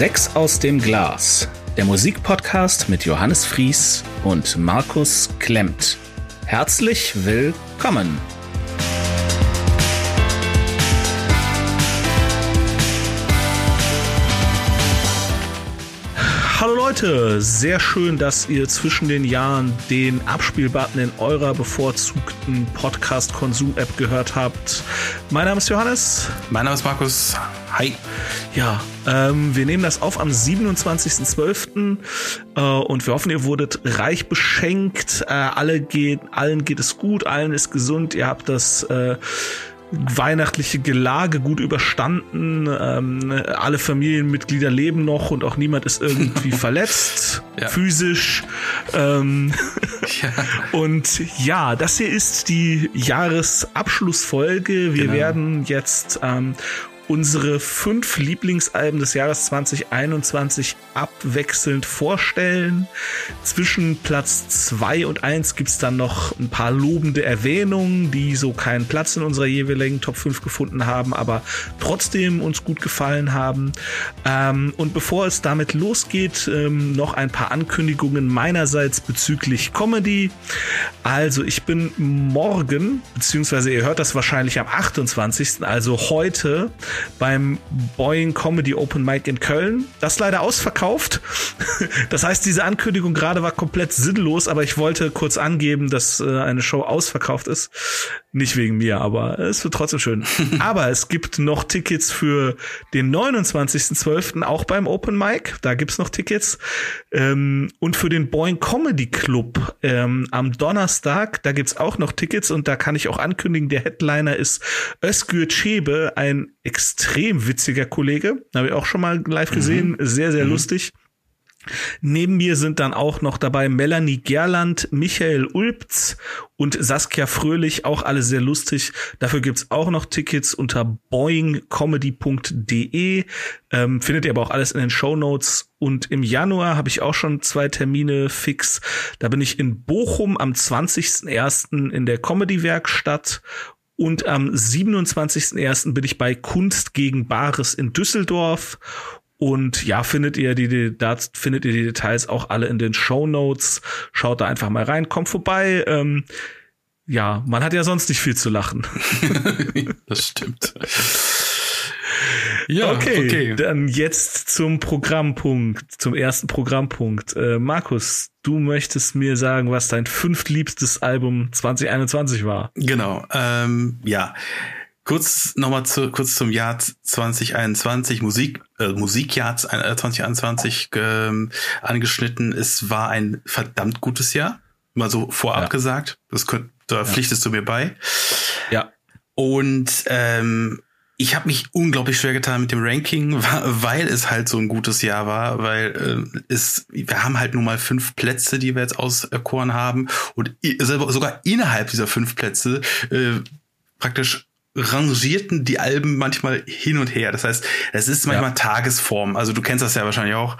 Sechs aus dem Glas, der Musikpodcast mit Johannes Fries und Markus Klemmt. Herzlich willkommen. Hallo Leute, sehr schön, dass ihr zwischen den Jahren den Abspielbutton in eurer bevorzugten Podcast-Konsum-App gehört habt. Mein Name ist Johannes. Mein Name ist Markus. Hi. Ja, ähm, wir nehmen das auf am 27.12. Äh, und wir hoffen, ihr wurdet reich beschenkt. Äh, alle geht, allen geht es gut, allen ist gesund. Ihr habt das äh, weihnachtliche Gelage gut überstanden. Ähm, alle Familienmitglieder leben noch und auch niemand ist irgendwie verletzt, ja. physisch. Ähm, ja. Und ja, das hier ist die Jahresabschlussfolge. Wir genau. werden jetzt ähm, unsere fünf Lieblingsalben des Jahres 2021 abwechselnd vorstellen. Zwischen Platz zwei und eins gibt's dann noch ein paar lobende Erwähnungen, die so keinen Platz in unserer jeweiligen Top 5 gefunden haben, aber trotzdem uns gut gefallen haben. Ähm, und bevor es damit losgeht, ähm, noch ein paar Ankündigungen meinerseits bezüglich Comedy. Also ich bin morgen, beziehungsweise ihr hört das wahrscheinlich am 28., also heute, beim Boeing Comedy Open Mic in Köln. Das leider ausverkauft. Das heißt, diese Ankündigung gerade war komplett sinnlos, aber ich wollte kurz angeben, dass äh, eine Show ausverkauft ist. Nicht wegen mir, aber es wird trotzdem schön. aber es gibt noch Tickets für den 29.12. auch beim Open Mic. Da gibt's noch Tickets. Ähm, und für den Boeing Comedy Club ähm, am Donnerstag, da gibt's auch noch Tickets und da kann ich auch ankündigen, der Headliner ist Özgür Çebe, ein extrem witziger Kollege. Habe ich auch schon mal live gesehen. Mhm. Sehr, sehr mhm. lustig. Neben mir sind dann auch noch dabei Melanie Gerland, Michael Ulbz und Saskia Fröhlich, auch alle sehr lustig. Dafür gibt's auch noch Tickets unter boingcomedy.de. Ähm, findet ihr aber auch alles in den Show Notes. Und im Januar habe ich auch schon zwei Termine fix. Da bin ich in Bochum am 20.01. in der Comedy-Werkstatt und am 27.01. bin ich bei Kunst gegen Bares in Düsseldorf. Und ja, findet ihr die, da findet ihr die Details auch alle in den Show Notes. Schaut da einfach mal rein, kommt vorbei. Ähm, ja, man hat ja sonst nicht viel zu lachen. das stimmt. Ja, okay, okay, Dann jetzt zum Programmpunkt, zum ersten Programmpunkt. Äh, Markus, du möchtest mir sagen, was dein fünftliebstes Album 2021 war. Genau, ähm, ja. Kurz nochmal zu, kurz zum Jahr 2021, Musik, äh, Musikjahr 2021 äh, angeschnitten. Es war ein verdammt gutes Jahr. Mal so vorab ja. gesagt. Das könnt, da pflichtest ja. du mir bei. Ja. Und ähm, ich habe mich unglaublich schwer getan mit dem Ranking, weil es halt so ein gutes Jahr war, weil äh, es wir haben halt nur mal fünf Plätze, die wir jetzt auserkoren haben und sogar innerhalb dieser fünf Plätze äh, praktisch rangierten die Alben manchmal hin und her. Das heißt, es ist manchmal ja. Tagesform. Also du kennst das ja wahrscheinlich auch.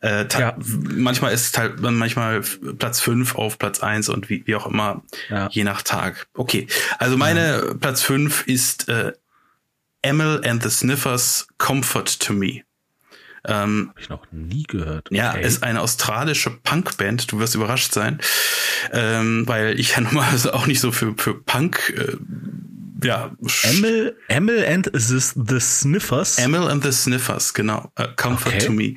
Äh, ja. Manchmal ist halt manchmal Platz fünf auf Platz eins und wie, wie auch immer, ja. je nach Tag. Okay, also meine Platz fünf ist äh, Emil and the Sniffers Comfort to Me. Ähm, Habe ich noch nie gehört. Okay. Ja, ist eine australische Punkband. Du wirst überrascht sein, ähm, weil ich ja normalerweise auch nicht so für für Punk äh, ja. Emil, Emil and the, Sniffers. Emil and the Sniffers, genau. Uh, Comfort okay. to Me.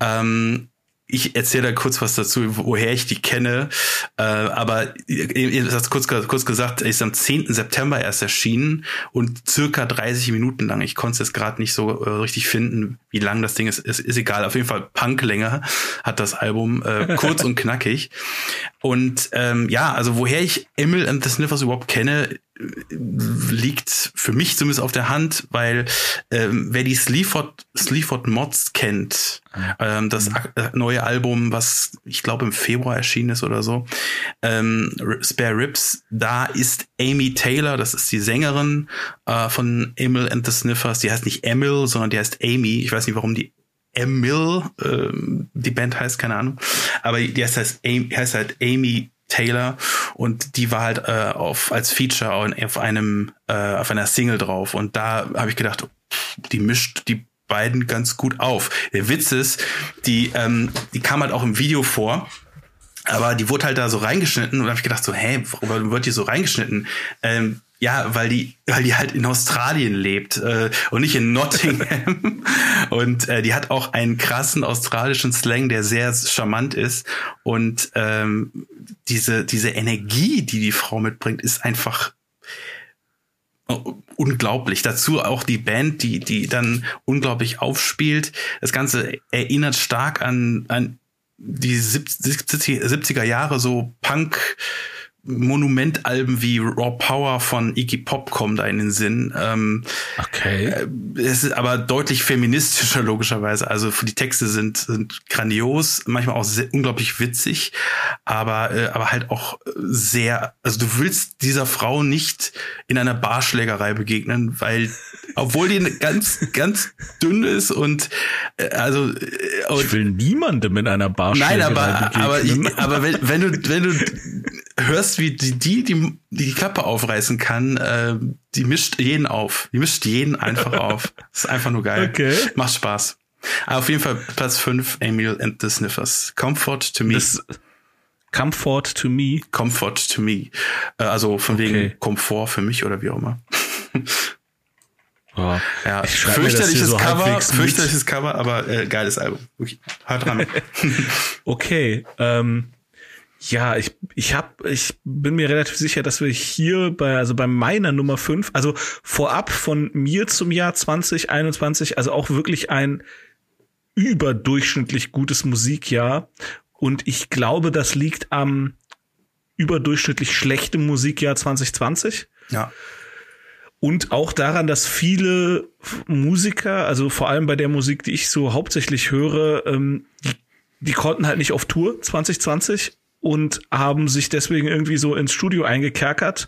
Ähm, ich erzähle da kurz was dazu, woher ich die kenne. Äh, aber ihr habt kurz, kurz gesagt, ist am 10. September erst erschienen und circa 30 Minuten lang. Ich konnte es gerade nicht so äh, richtig finden, wie lang das Ding ist. ist. Ist egal. Auf jeden Fall Punklänge hat das Album. Äh, kurz und knackig. Und ähm, ja, also woher ich Emil and the Sniffers überhaupt kenne, liegt für mich zumindest auf der Hand, weil ähm, wer die Sleaford, Sleaford Mods kennt, ähm, das mhm. neue Album, was ich glaube im Februar erschienen ist oder so, ähm, Spare Ribs, da ist Amy Taylor, das ist die Sängerin äh, von Emil and the Sniffers, die heißt nicht Emil, sondern die heißt Amy. Ich weiß nicht, warum die Emil, äh, die Band heißt, keine Ahnung. Aber die heißt, heißt, heißt halt Amy Taylor und die war halt äh, auf als Feature auf einem äh, auf einer Single drauf und da habe ich gedacht, die mischt, die beiden ganz gut auf. Der Witz ist, die, ähm, die kam halt auch im Video vor. Aber die wurde halt da so reingeschnitten und habe ich gedacht so, hä, warum wird die so reingeschnitten? Ähm, ja, weil die, weil die halt in Australien lebt äh, und nicht in Nottingham. und äh, die hat auch einen krassen australischen Slang, der sehr charmant ist. Und ähm, diese, diese Energie, die die Frau mitbringt, ist einfach unglaublich. Dazu auch die Band, die, die dann unglaublich aufspielt. Das Ganze erinnert stark an, an die 70er Jahre so Punk, Monumentalben wie Raw Power von Iggy Pop kommen da in den Sinn. Ähm, okay. Äh, es ist aber deutlich feministischer logischerweise. Also die Texte sind, sind grandios, manchmal auch sehr, unglaublich witzig, aber äh, aber halt auch sehr. Also du willst dieser Frau nicht in einer Barschlägerei begegnen, weil obwohl die ganz ganz dünn ist und äh, also äh, und, ich will niemandem in einer Barschlägerei Nein, aber begegnen. aber ich, aber wenn, wenn du wenn du hörst, wie die, die, die, die Klappe aufreißen kann, äh, die mischt jeden auf. Die mischt jeden einfach auf. Das ist einfach nur geil. Okay. Macht Spaß. Aber auf jeden Fall Platz 5, Emil and the Sniffers. Comfort to me. Das Comfort to me. Comfort to me. Äh, also von okay. wegen Komfort für mich oder wie auch immer. Oh, ja, fürchterliches so Cover, fürchterliches Cover, aber äh, geiles Album. Okay. Hört dran. okay, ähm, ja, ich, ich hab, ich bin mir relativ sicher, dass wir hier bei, also bei meiner Nummer 5, also vorab von mir zum Jahr 2021, also auch wirklich ein überdurchschnittlich gutes Musikjahr. Und ich glaube, das liegt am überdurchschnittlich schlechten Musikjahr 2020. Ja. Und auch daran, dass viele Musiker, also vor allem bei der Musik, die ich so hauptsächlich höre, ähm, die, die konnten halt nicht auf Tour 2020 und haben sich deswegen irgendwie so ins Studio eingekerkert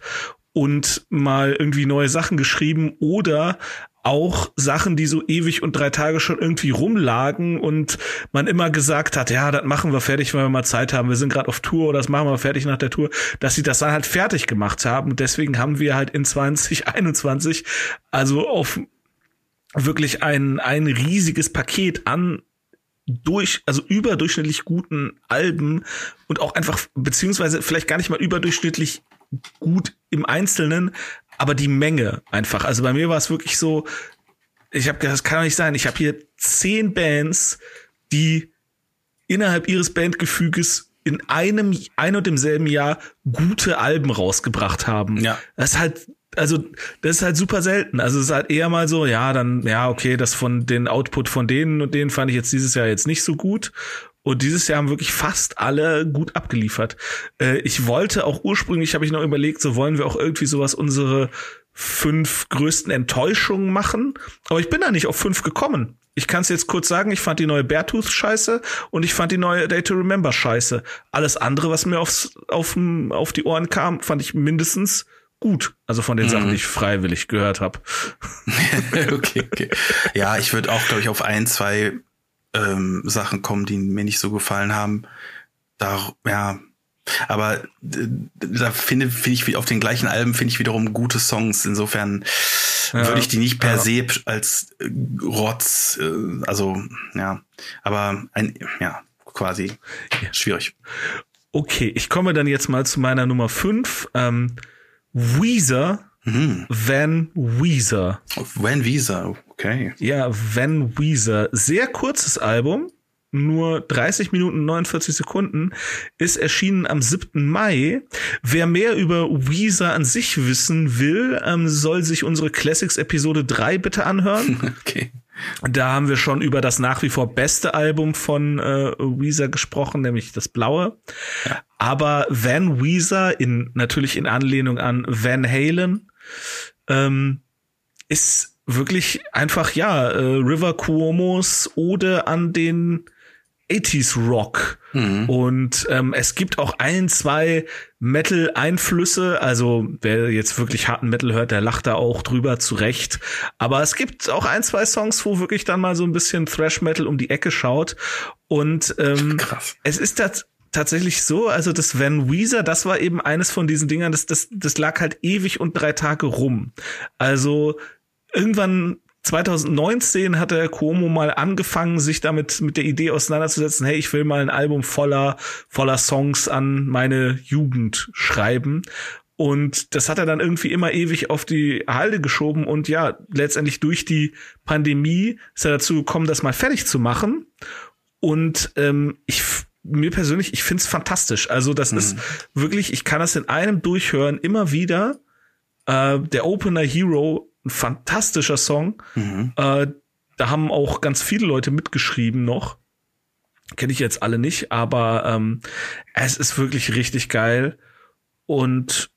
und mal irgendwie neue Sachen geschrieben oder auch Sachen, die so ewig und drei Tage schon irgendwie rumlagen und man immer gesagt hat, ja, das machen wir fertig, wenn wir mal Zeit haben. Wir sind gerade auf Tour oder das machen wir fertig nach der Tour, dass sie das dann halt fertig gemacht haben. Und deswegen haben wir halt in 2021 also auf wirklich ein, ein riesiges Paket an durch, also überdurchschnittlich guten Alben und auch einfach, beziehungsweise vielleicht gar nicht mal überdurchschnittlich gut im Einzelnen, aber die Menge einfach. Also bei mir war es wirklich so, ich habe das kann doch nicht sein. Ich habe hier zehn Bands, die innerhalb ihres Bandgefüges in einem ein und demselben Jahr gute Alben rausgebracht haben. Ja. Das ist halt also das ist halt super selten. Also es ist halt eher mal so, ja, dann, ja, okay, das von den Output von denen und denen fand ich jetzt dieses Jahr jetzt nicht so gut. Und dieses Jahr haben wirklich fast alle gut abgeliefert. Äh, ich wollte auch ursprünglich, habe ich noch überlegt, so wollen wir auch irgendwie sowas unsere fünf größten Enttäuschungen machen. Aber ich bin da nicht auf fünf gekommen. Ich kann es jetzt kurz sagen, ich fand die neue Beartooth scheiße und ich fand die neue Day to Remember scheiße. Alles andere, was mir aufs, auf, auf die Ohren kam, fand ich mindestens gut. Also von den mhm. Sachen, die ich freiwillig gehört habe. okay, okay. Ja, ich würde auch, glaube ich, auf ein, zwei ähm, Sachen kommen, die mir nicht so gefallen haben. Da, ja. Aber da finde find ich auf den gleichen Alben finde ich wiederum gute Songs. Insofern ja, würde ich die nicht per ja. se als äh, Rotz, äh, also ja, aber ein, ja, quasi schwierig. Okay, ich komme dann jetzt mal zu meiner Nummer 5. Ähm, Weezer. Mhm. Van Weezer. Van Weezer, okay. Ja, Van Weezer. Sehr kurzes Album. Nur 30 Minuten 49 Sekunden ist erschienen am 7. Mai. Wer mehr über Weezer an sich wissen will, ähm, soll sich unsere Classics Episode 3 bitte anhören. Okay. Da haben wir schon über das nach wie vor beste Album von äh, Weezer gesprochen, nämlich das Blaue. Ja. Aber Van Weezer, in, natürlich in Anlehnung an Van Halen, ähm, ist wirklich einfach, ja, äh, River Cuomos Ode an den 80s Rock. Mhm. Und ähm, es gibt auch ein, zwei Metal-Einflüsse. Also wer jetzt wirklich harten Metal hört, der lacht da auch drüber zurecht. Aber es gibt auch ein, zwei Songs, wo wirklich dann mal so ein bisschen Thrash-Metal um die Ecke schaut. Und ähm, Krass. es ist das tatsächlich so, also das Van Weezer, das war eben eines von diesen Dingern, das, das, das lag halt ewig und drei Tage rum. Also irgendwann 2019 hat der Cuomo mal angefangen, sich damit mit der Idee auseinanderzusetzen, hey, ich will mal ein Album voller, voller Songs an meine Jugend schreiben. Und das hat er dann irgendwie immer ewig auf die Halde geschoben und ja, letztendlich durch die Pandemie ist er dazu gekommen, das mal fertig zu machen. Und ähm, ich mir persönlich, ich find's fantastisch. Also das mhm. ist wirklich, ich kann das in einem durchhören, immer wieder. Äh, der Opener Hero, ein fantastischer Song. Mhm. Äh, da haben auch ganz viele Leute mitgeschrieben noch. Kenne ich jetzt alle nicht, aber ähm, es ist wirklich richtig geil. Und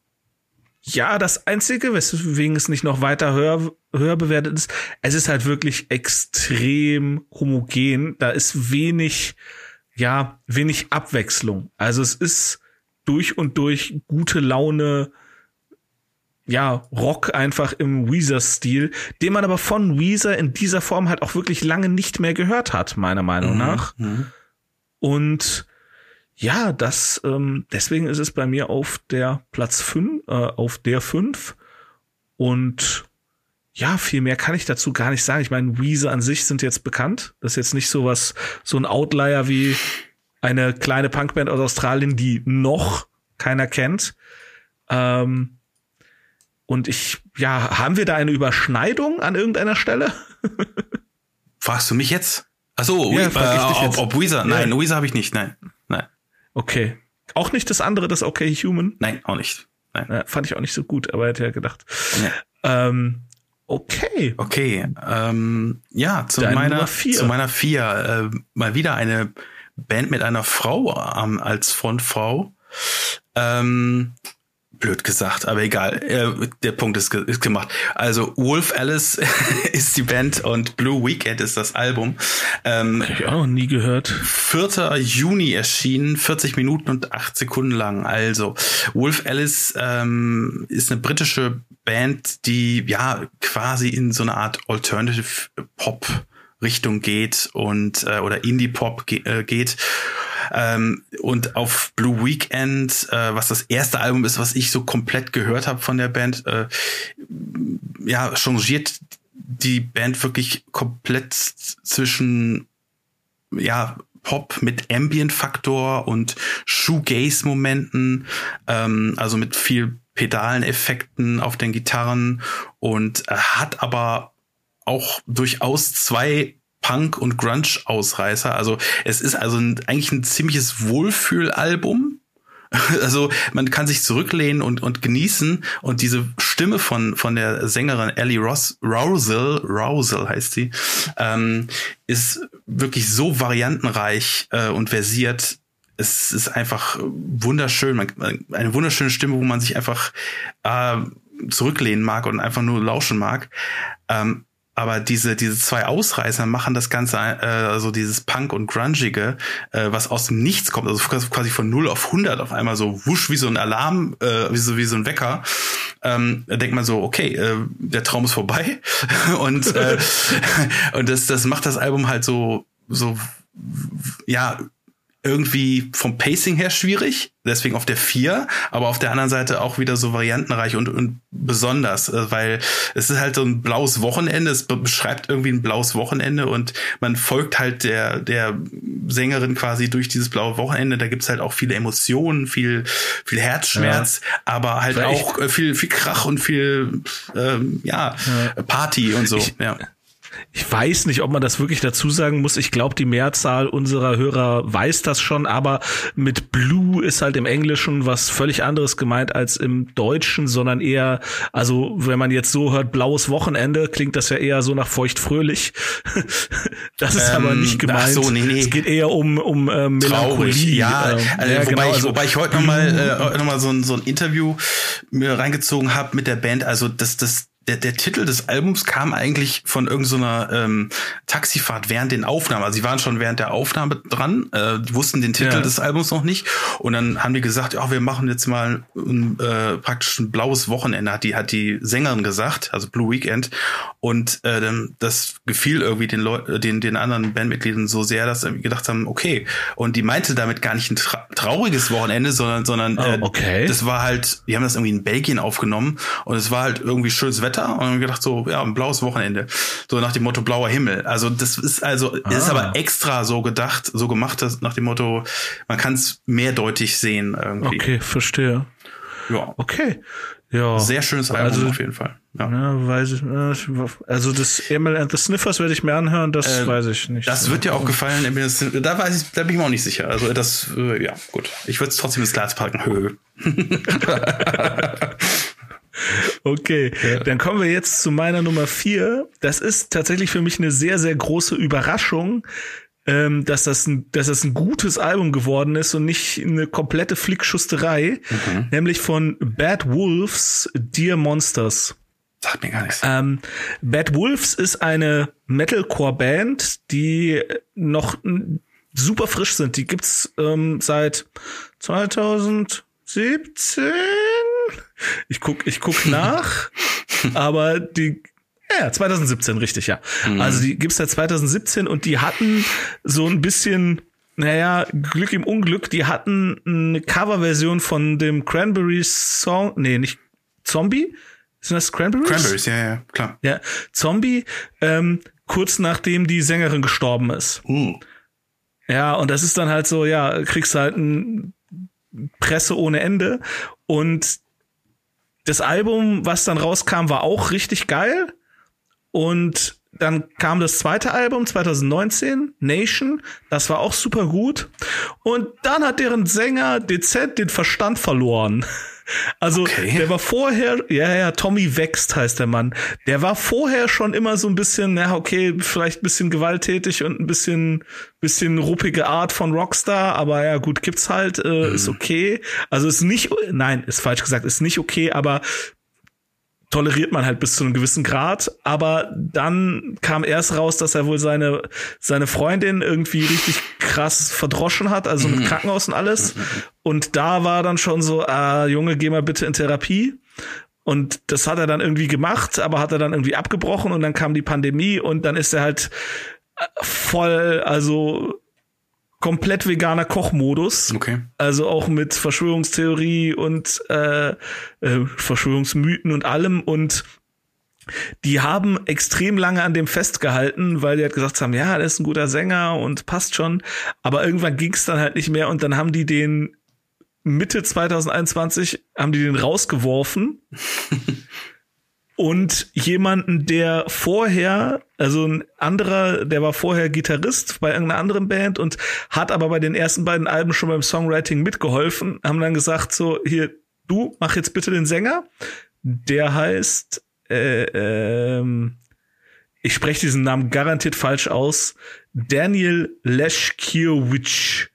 ja, das Einzige, weswegen es nicht noch weiter höher, höher bewertet ist, es ist halt wirklich extrem homogen. Da ist wenig, ja, wenig Abwechslung. Also es ist durch und durch gute Laune, ja, Rock einfach im Weezer-Stil, den man aber von Weezer in dieser Form halt auch wirklich lange nicht mehr gehört hat, meiner Meinung mhm, nach. Mhm. Und ja, das, ähm, deswegen ist es bei mir auf der Platz 5, äh, auf der 5. Und ja, viel mehr kann ich dazu gar nicht sagen. Ich meine, Weezer an sich sind jetzt bekannt. Das ist jetzt nicht so was, so ein Outlier wie eine kleine Punkband aus Australien, die noch keiner kennt. Ähm, und ich, ja, haben wir da eine Überschneidung an irgendeiner Stelle? Fragst du mich jetzt? Achso, ja, äh, ob, ob Weezer? Nein, ja. Weezer habe ich nicht, nein. Nein. Okay. Auch nicht das andere, das Okay Human? Nein, auch nicht. Nein. Ja, fand ich auch nicht so gut, aber hätte ja gedacht. Ja. Ähm, okay. Okay. Ähm, ja, zu Deine meiner, zu meiner vier. Äh, mal wieder eine Band mit einer Frau ähm, als Frontfrau. Ähm, blöd gesagt, aber egal. Äh, der Punkt ist, ge ist gemacht. Also Wolf Alice ist die Band und Blue Weekend ist das Album. Ähm, Hab ich auch noch nie gehört. 4. Juni erschienen, 40 Minuten und 8 Sekunden lang. Also Wolf Alice ähm, ist eine britische Band, die ja quasi in so eine Art Alternative Pop Richtung geht und äh, oder Indie Pop ge äh, geht. Ähm, und auf Blue Weekend, äh, was das erste Album ist, was ich so komplett gehört habe von der Band, äh, ja, changiert die Band wirklich komplett zwischen ja Pop mit Ambient-Faktor und Shoegaze-Momenten, ähm, also mit viel Pedalen-Effekten auf den Gitarren und äh, hat aber auch durchaus zwei Punk- und Grunge-Ausreißer. Also es ist also ein, eigentlich ein ziemliches Wohlfühlalbum. Also man kann sich zurücklehnen und, und genießen und diese Stimme von, von der Sängerin Ellie Ross, Rousel, Rousel heißt sie, ähm, ist wirklich so variantenreich äh, und versiert. Es ist einfach wunderschön, man, eine wunderschöne Stimme, wo man sich einfach äh, zurücklehnen mag und einfach nur lauschen mag. Ähm, aber diese diese zwei Ausreißer machen das Ganze äh, also dieses Punk und Grungige, äh, was aus dem Nichts kommt, also quasi von 0 auf 100 auf einmal so wusch wie so ein Alarm, äh, wie so wie so ein Wecker. Ähm, da denkt man so, okay, äh, der Traum ist vorbei und äh, und das das macht das Album halt so so ja irgendwie vom Pacing her schwierig, deswegen auf der vier, aber auf der anderen Seite auch wieder so variantenreich und, und besonders, äh, weil es ist halt so ein blaues Wochenende, es beschreibt irgendwie ein blaues Wochenende und man folgt halt der, der Sängerin quasi durch dieses blaue Wochenende, da gibt's halt auch viele Emotionen, viel, viel Herzschmerz, ja. aber halt Vielleicht. auch äh, viel, viel Krach und viel, ähm, ja, ja, Party und so, ich, ja ich weiß nicht, ob man das wirklich dazu sagen muss. Ich glaube, die Mehrzahl unserer Hörer weiß das schon, aber mit Blue ist halt im Englischen was völlig anderes gemeint als im Deutschen, sondern eher, also wenn man jetzt so hört, blaues Wochenende, klingt das ja eher so nach feuchtfröhlich. das ist ähm, aber nicht gemeint. Ach so, nee, nee. Es geht eher um, um äh, Melancholie. Traurig, ja, äh, also, ja, wobei, genau, ich, also wobei ich heute nochmal äh, noch mal so, ein, so ein Interview mir reingezogen habe mit der Band. Also das, das der, der Titel des Albums kam eigentlich von irgendeiner so ähm, Taxifahrt während den Aufnahmen. Also sie waren schon während der Aufnahme dran, äh, die wussten den Titel ja. des Albums noch nicht. Und dann haben die gesagt, ja, wir machen jetzt mal ein, äh, praktisch ein blaues Wochenende, hat die, hat die Sängerin gesagt, also Blue Weekend. Und äh, das gefiel irgendwie den Leuten, den, den anderen Bandmitgliedern so sehr, dass sie gedacht haben, okay. Und die meinte damit gar nicht ein tra trauriges Wochenende, sondern, sondern oh, okay. das war halt, die haben das irgendwie in Belgien aufgenommen und es war halt irgendwie schönes Wetter Wetter und gedacht so, ja, ein blaues Wochenende. So nach dem Motto blauer Himmel. Also das ist also, ah. ist aber extra so gedacht, so gemacht, dass nach dem Motto, man kann es mehrdeutig sehen irgendwie. Okay, verstehe. Ja. Okay. Ja. Sehr schönes Album also, auf jeden Fall. Ja. ja, weiß ich. Also das Emil and the Sniffers werde ich mir anhören, das äh, weiß ich nicht. Das wird dir auch gefallen. Da weiß ich, da bin ich mir auch nicht sicher. Also das, äh, ja, gut. Ich würde es trotzdem ins Glas packen. Höh. okay, ja. dann kommen wir jetzt zu meiner Nummer vier. Das ist tatsächlich für mich eine sehr, sehr große Überraschung, ähm, dass, das ein, dass das ein gutes Album geworden ist und nicht eine komplette Flickschusterei, mhm. nämlich von Bad Wolves Dear Monsters. Sagt mir gar nichts. Ähm, Bad Wolves ist eine Metalcore-Band, die noch super frisch sind. Die gibt's ähm, seit 2017. Ich guck, ich guck nach, aber die ja, 2017, richtig, ja. Mhm. Also die gibt's seit 2017 und die hatten so ein bisschen, naja, Glück im Unglück, die hatten eine Coverversion von dem Cranberries Song, nee, nicht Zombie, sind das Cranberries? Cranberries, ja, ja, klar. Ja, Zombie, ähm, kurz nachdem die Sängerin gestorben ist. Uh. Ja, und das ist dann halt so, ja, kriegst halt ein Presse ohne Ende und das Album, was dann rauskam, war auch richtig geil. Und dann kam das zweite Album 2019, Nation. Das war auch super gut. Und dann hat deren Sänger dezent den Verstand verloren. Also okay. der war vorher, ja, ja, Tommy Wächst heißt der Mann. Der war vorher schon immer so ein bisschen, ja, okay, vielleicht ein bisschen gewalttätig und ein bisschen, bisschen ruppige Art von Rockstar, aber ja, gut, gibt's halt, äh, mhm. ist okay. Also ist nicht, nein, ist falsch gesagt, ist nicht okay, aber toleriert man halt bis zu einem gewissen Grad, aber dann kam erst raus, dass er wohl seine seine Freundin irgendwie richtig krass verdroschen hat, also im mhm. Krankenhaus und alles. Und da war dann schon so, ah, Junge, geh mal bitte in Therapie. Und das hat er dann irgendwie gemacht, aber hat er dann irgendwie abgebrochen und dann kam die Pandemie und dann ist er halt voll, also komplett veganer Kochmodus. Okay. Also auch mit Verschwörungstheorie und äh, äh, Verschwörungsmythen und allem und die haben extrem lange an dem festgehalten, weil die halt gesagt haben, ja, der ist ein guter Sänger und passt schon. Aber irgendwann ging es dann halt nicht mehr und dann haben die den Mitte 2021 haben die den rausgeworfen und jemanden, der vorher, also ein anderer, der war vorher Gitarrist bei irgendeiner anderen Band und hat aber bei den ersten beiden Alben schon beim Songwriting mitgeholfen, haben dann gesagt so, hier, du mach jetzt bitte den Sänger. Der heißt, äh, ähm, ich spreche diesen Namen garantiert falsch aus, Daniel Leshkiewicz.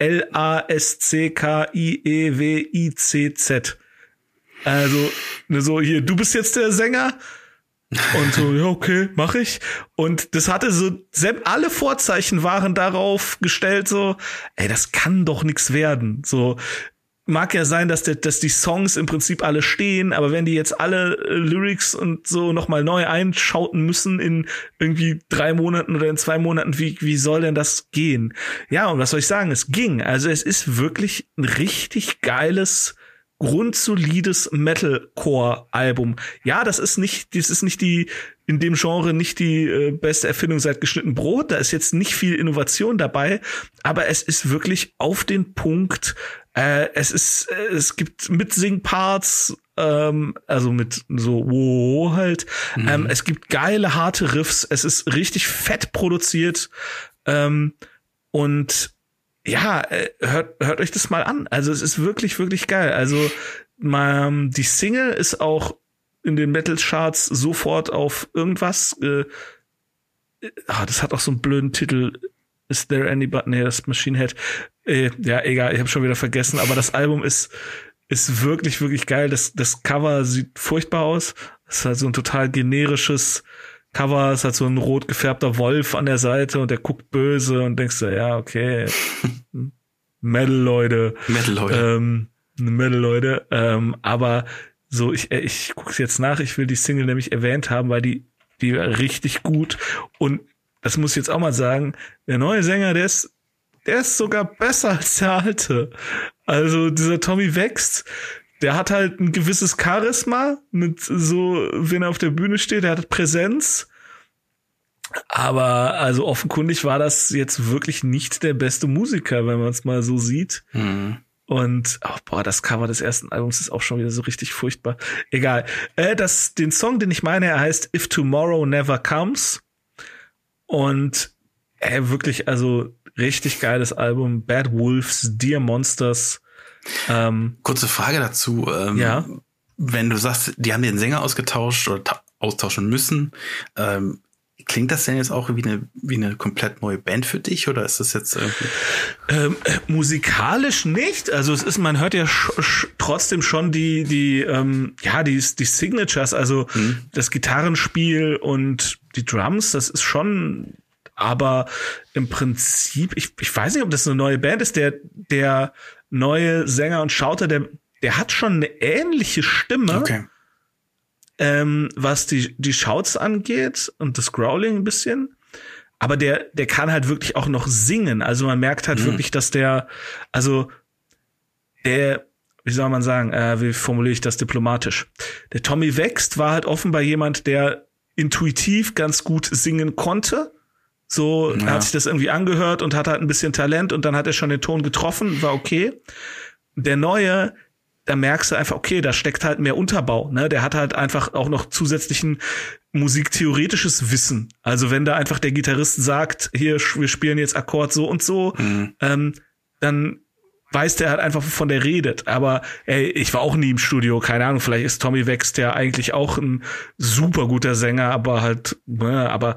L-A-S-C-K-I-E-W-I-C-Z. Also, ne, so hier, du bist jetzt der Sänger. Und so, ja, okay, mach ich. Und das hatte so, alle Vorzeichen waren darauf gestellt, so, ey, das kann doch nichts werden. So, mag ja sein, dass, der, dass die Songs im Prinzip alle stehen, aber wenn die jetzt alle äh, Lyrics und so nochmal neu einschauten müssen in irgendwie drei Monaten oder in zwei Monaten, wie, wie soll denn das gehen? Ja, und was soll ich sagen? Es ging. Also es ist wirklich ein richtig geiles grundsolides Metalcore-Album. Ja, das ist nicht, das ist nicht die, in dem Genre nicht die äh, beste Erfindung seit geschnitten Brot. Da ist jetzt nicht viel Innovation dabei, aber es ist wirklich auf den Punkt. Äh, es ist, äh, es gibt Mitsing-Parts, ähm, also mit so wo halt. Mhm. Ähm, es gibt geile harte Riffs. Es ist richtig fett produziert ähm, und ja, äh, hört, hört euch das mal an. Also es ist wirklich, wirklich geil. Also man, die Single ist auch in den Metal Charts sofort auf irgendwas. Äh, ah, das hat auch so einen blöden Titel. Is there anybody? Nee, das Machine Head. Äh, ja, egal, ich habe schon wieder vergessen. Aber das Album ist ist wirklich, wirklich geil. Das, das Cover sieht furchtbar aus. Es ist halt so ein total generisches Cover ist halt so ein rot gefärbter Wolf an der Seite und der guckt böse und denkst du, ja, okay. Metal, Leute. Metal, Leute. Ähm, Metal, Leute. Ähm, aber so, ich, äh, ich guck's jetzt nach, ich will die Single nämlich erwähnt haben, weil die, die war richtig gut. Und das muss ich jetzt auch mal sagen, der neue Sänger, der ist, der ist sogar besser als der alte. Also dieser Tommy wächst, der hat halt ein gewisses Charisma mit so, wenn er auf der Bühne steht, der hat Präsenz. Aber also offenkundig war das jetzt wirklich nicht der beste Musiker, wenn man es mal so sieht. Mhm. Und oh, boah, das Cover des ersten Albums ist auch schon wieder so richtig furchtbar. Egal. Äh, das, den Song, den ich meine, er heißt If Tomorrow Never Comes. Und äh, wirklich, also richtig geiles Album. Bad Wolves, Dear Monsters. Ähm, Kurze Frage dazu. Ähm, ja. Wenn du sagst, die haben den Sänger ausgetauscht oder austauschen müssen, ähm, Klingt das denn jetzt auch wie eine, wie eine komplett neue Band für dich oder ist das jetzt irgendwie? Ähm, äh, musikalisch nicht. Also es ist, man hört ja sch sch trotzdem schon die, die, ähm, ja, die, die Signatures, also mhm. das Gitarrenspiel und die Drums, das ist schon, aber im Prinzip, ich, ich weiß nicht, ob das eine neue Band ist, der, der neue Sänger und Schauter, der, der hat schon eine ähnliche Stimme. Okay ähm, was die, die Shouts angeht und das Growling ein bisschen. Aber der, der kann halt wirklich auch noch singen. Also man merkt halt mhm. wirklich, dass der, also der, wie soll man sagen, äh, wie formuliere ich das diplomatisch? Der Tommy Wächst war halt offenbar jemand, der intuitiv ganz gut singen konnte. So ja. hat sich das irgendwie angehört und hat halt ein bisschen Talent und dann hat er schon den Ton getroffen, war okay. Der neue, da merkst du einfach, okay, da steckt halt mehr Unterbau. Ne? Der hat halt einfach auch noch zusätzlichen musiktheoretisches Wissen. Also wenn da einfach der Gitarrist sagt, hier, wir spielen jetzt Akkord so und so, mhm. ähm, dann weiß der halt einfach, wovon der redet. Aber ey, ich war auch nie im Studio, keine Ahnung, vielleicht ist Tommy Wächst ja eigentlich auch ein super guter Sänger, aber halt, ne, aber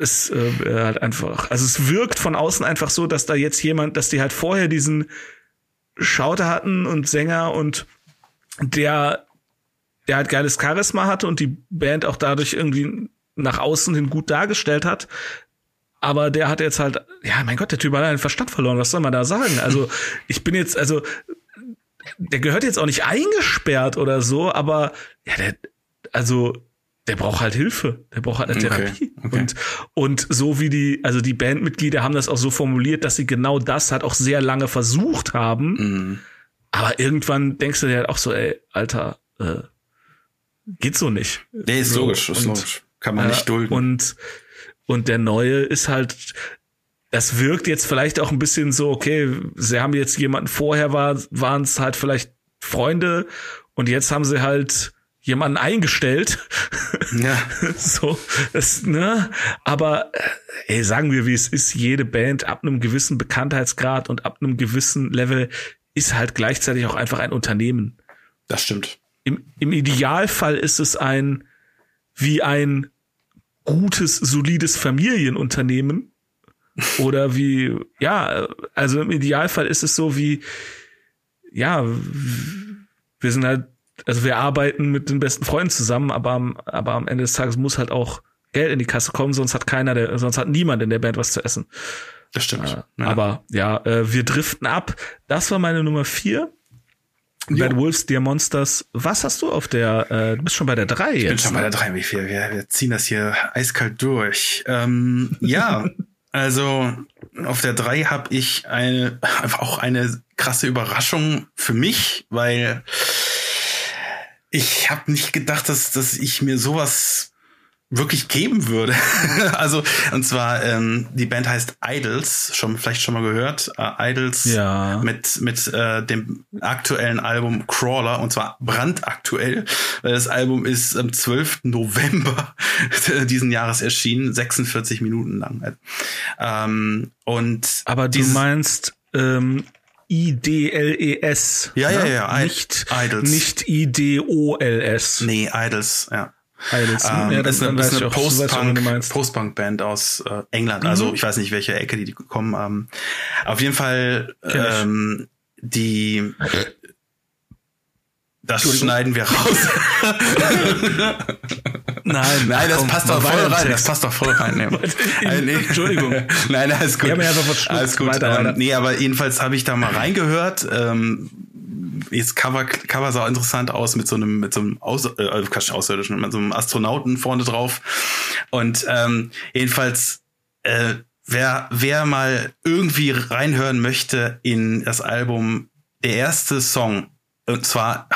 es äh, halt einfach, also es wirkt von außen einfach so, dass da jetzt jemand, dass die halt vorher diesen Schauter hatten und Sänger und der, der halt geiles Charisma hatte und die Band auch dadurch irgendwie nach außen hin gut dargestellt hat. Aber der hat jetzt halt, ja, mein Gott, der Typ hat einen Verstand verloren. Was soll man da sagen? Also, ich bin jetzt, also, der gehört jetzt auch nicht eingesperrt oder so, aber ja, der, also der braucht halt Hilfe, der braucht halt eine Therapie. Okay, okay. Und, und so wie die, also die Bandmitglieder haben das auch so formuliert, dass sie genau das halt auch sehr lange versucht haben. Mhm. Aber irgendwann denkst du dir halt auch so, ey, Alter, äh, geht so nicht. Nee, ist so, logisch, ist und, logisch. Kann man äh, nicht dulden. Und, und der neue ist halt, das wirkt jetzt vielleicht auch ein bisschen so, okay, sie haben jetzt jemanden vorher war, waren es halt vielleicht Freunde und jetzt haben sie halt jemanden eingestellt. Ja. so, das, ne? Aber äh, ey, sagen wir, wie es ist, jede Band ab einem gewissen Bekanntheitsgrad und ab einem gewissen Level ist halt gleichzeitig auch einfach ein Unternehmen. Das stimmt. Im, im Idealfall ist es ein wie ein gutes, solides Familienunternehmen. Oder wie, ja, also im Idealfall ist es so wie, ja, wir sind halt also wir arbeiten mit den besten Freunden zusammen, aber am, aber am Ende des Tages muss halt auch Geld in die Kasse kommen, sonst hat keiner, der, sonst hat niemand in der Band was zu essen. Das stimmt. Äh, ja. Aber ja, äh, wir driften ab. Das war meine Nummer vier. Jo. Bad Wolves, Dear Monsters. Was hast du auf der, äh, du bist schon bei der drei jetzt. Ich bin schon bei der drei, wie viel? Wir, wir ziehen das hier eiskalt durch. Ähm, ja, also auf der drei habe ich eine, einfach auch eine krasse Überraschung für mich, weil ich habe nicht gedacht, dass, dass ich mir sowas wirklich geben würde. also, und zwar, ähm, die Band heißt Idols, schon vielleicht schon mal gehört. Äh, Idols ja. mit, mit äh, dem aktuellen Album Crawler, und zwar brandaktuell, weil das Album ist am 12. November diesen Jahres erschienen, 46 Minuten lang. Ähm, und Aber du meinst ähm, I-D-L-E-S. Ja, ja, ne? ja, ja. Nicht, Idols. Nicht I-D-O-L-S. Nee, Idols, ja. Idols. Ähm, ja, ist eine, ist eine Post-Punk, Post-Punk-Band aus äh, England. Also mhm. ich weiß nicht, welche Ecke die, die kommen. Ähm, auf jeden Fall ähm, die das schneiden wir raus. Nein, nein, das komm, passt doch voll rein. Das passt doch voll rein. Nee. Entschuldigung. nein, alles gut. Ja, alles gut. Weiter, weiter. Ähm, nee, aber jedenfalls habe ich da mal reingehört. Ähm, jetzt Cover, Cover sah interessant aus mit so einem, mit so einem Aus, äh, Quatsch, Außerirdischen, mit so einem Astronauten vorne drauf. Und ähm, jedenfalls, äh, wer, wer mal irgendwie reinhören möchte in das Album, der erste Song und zwar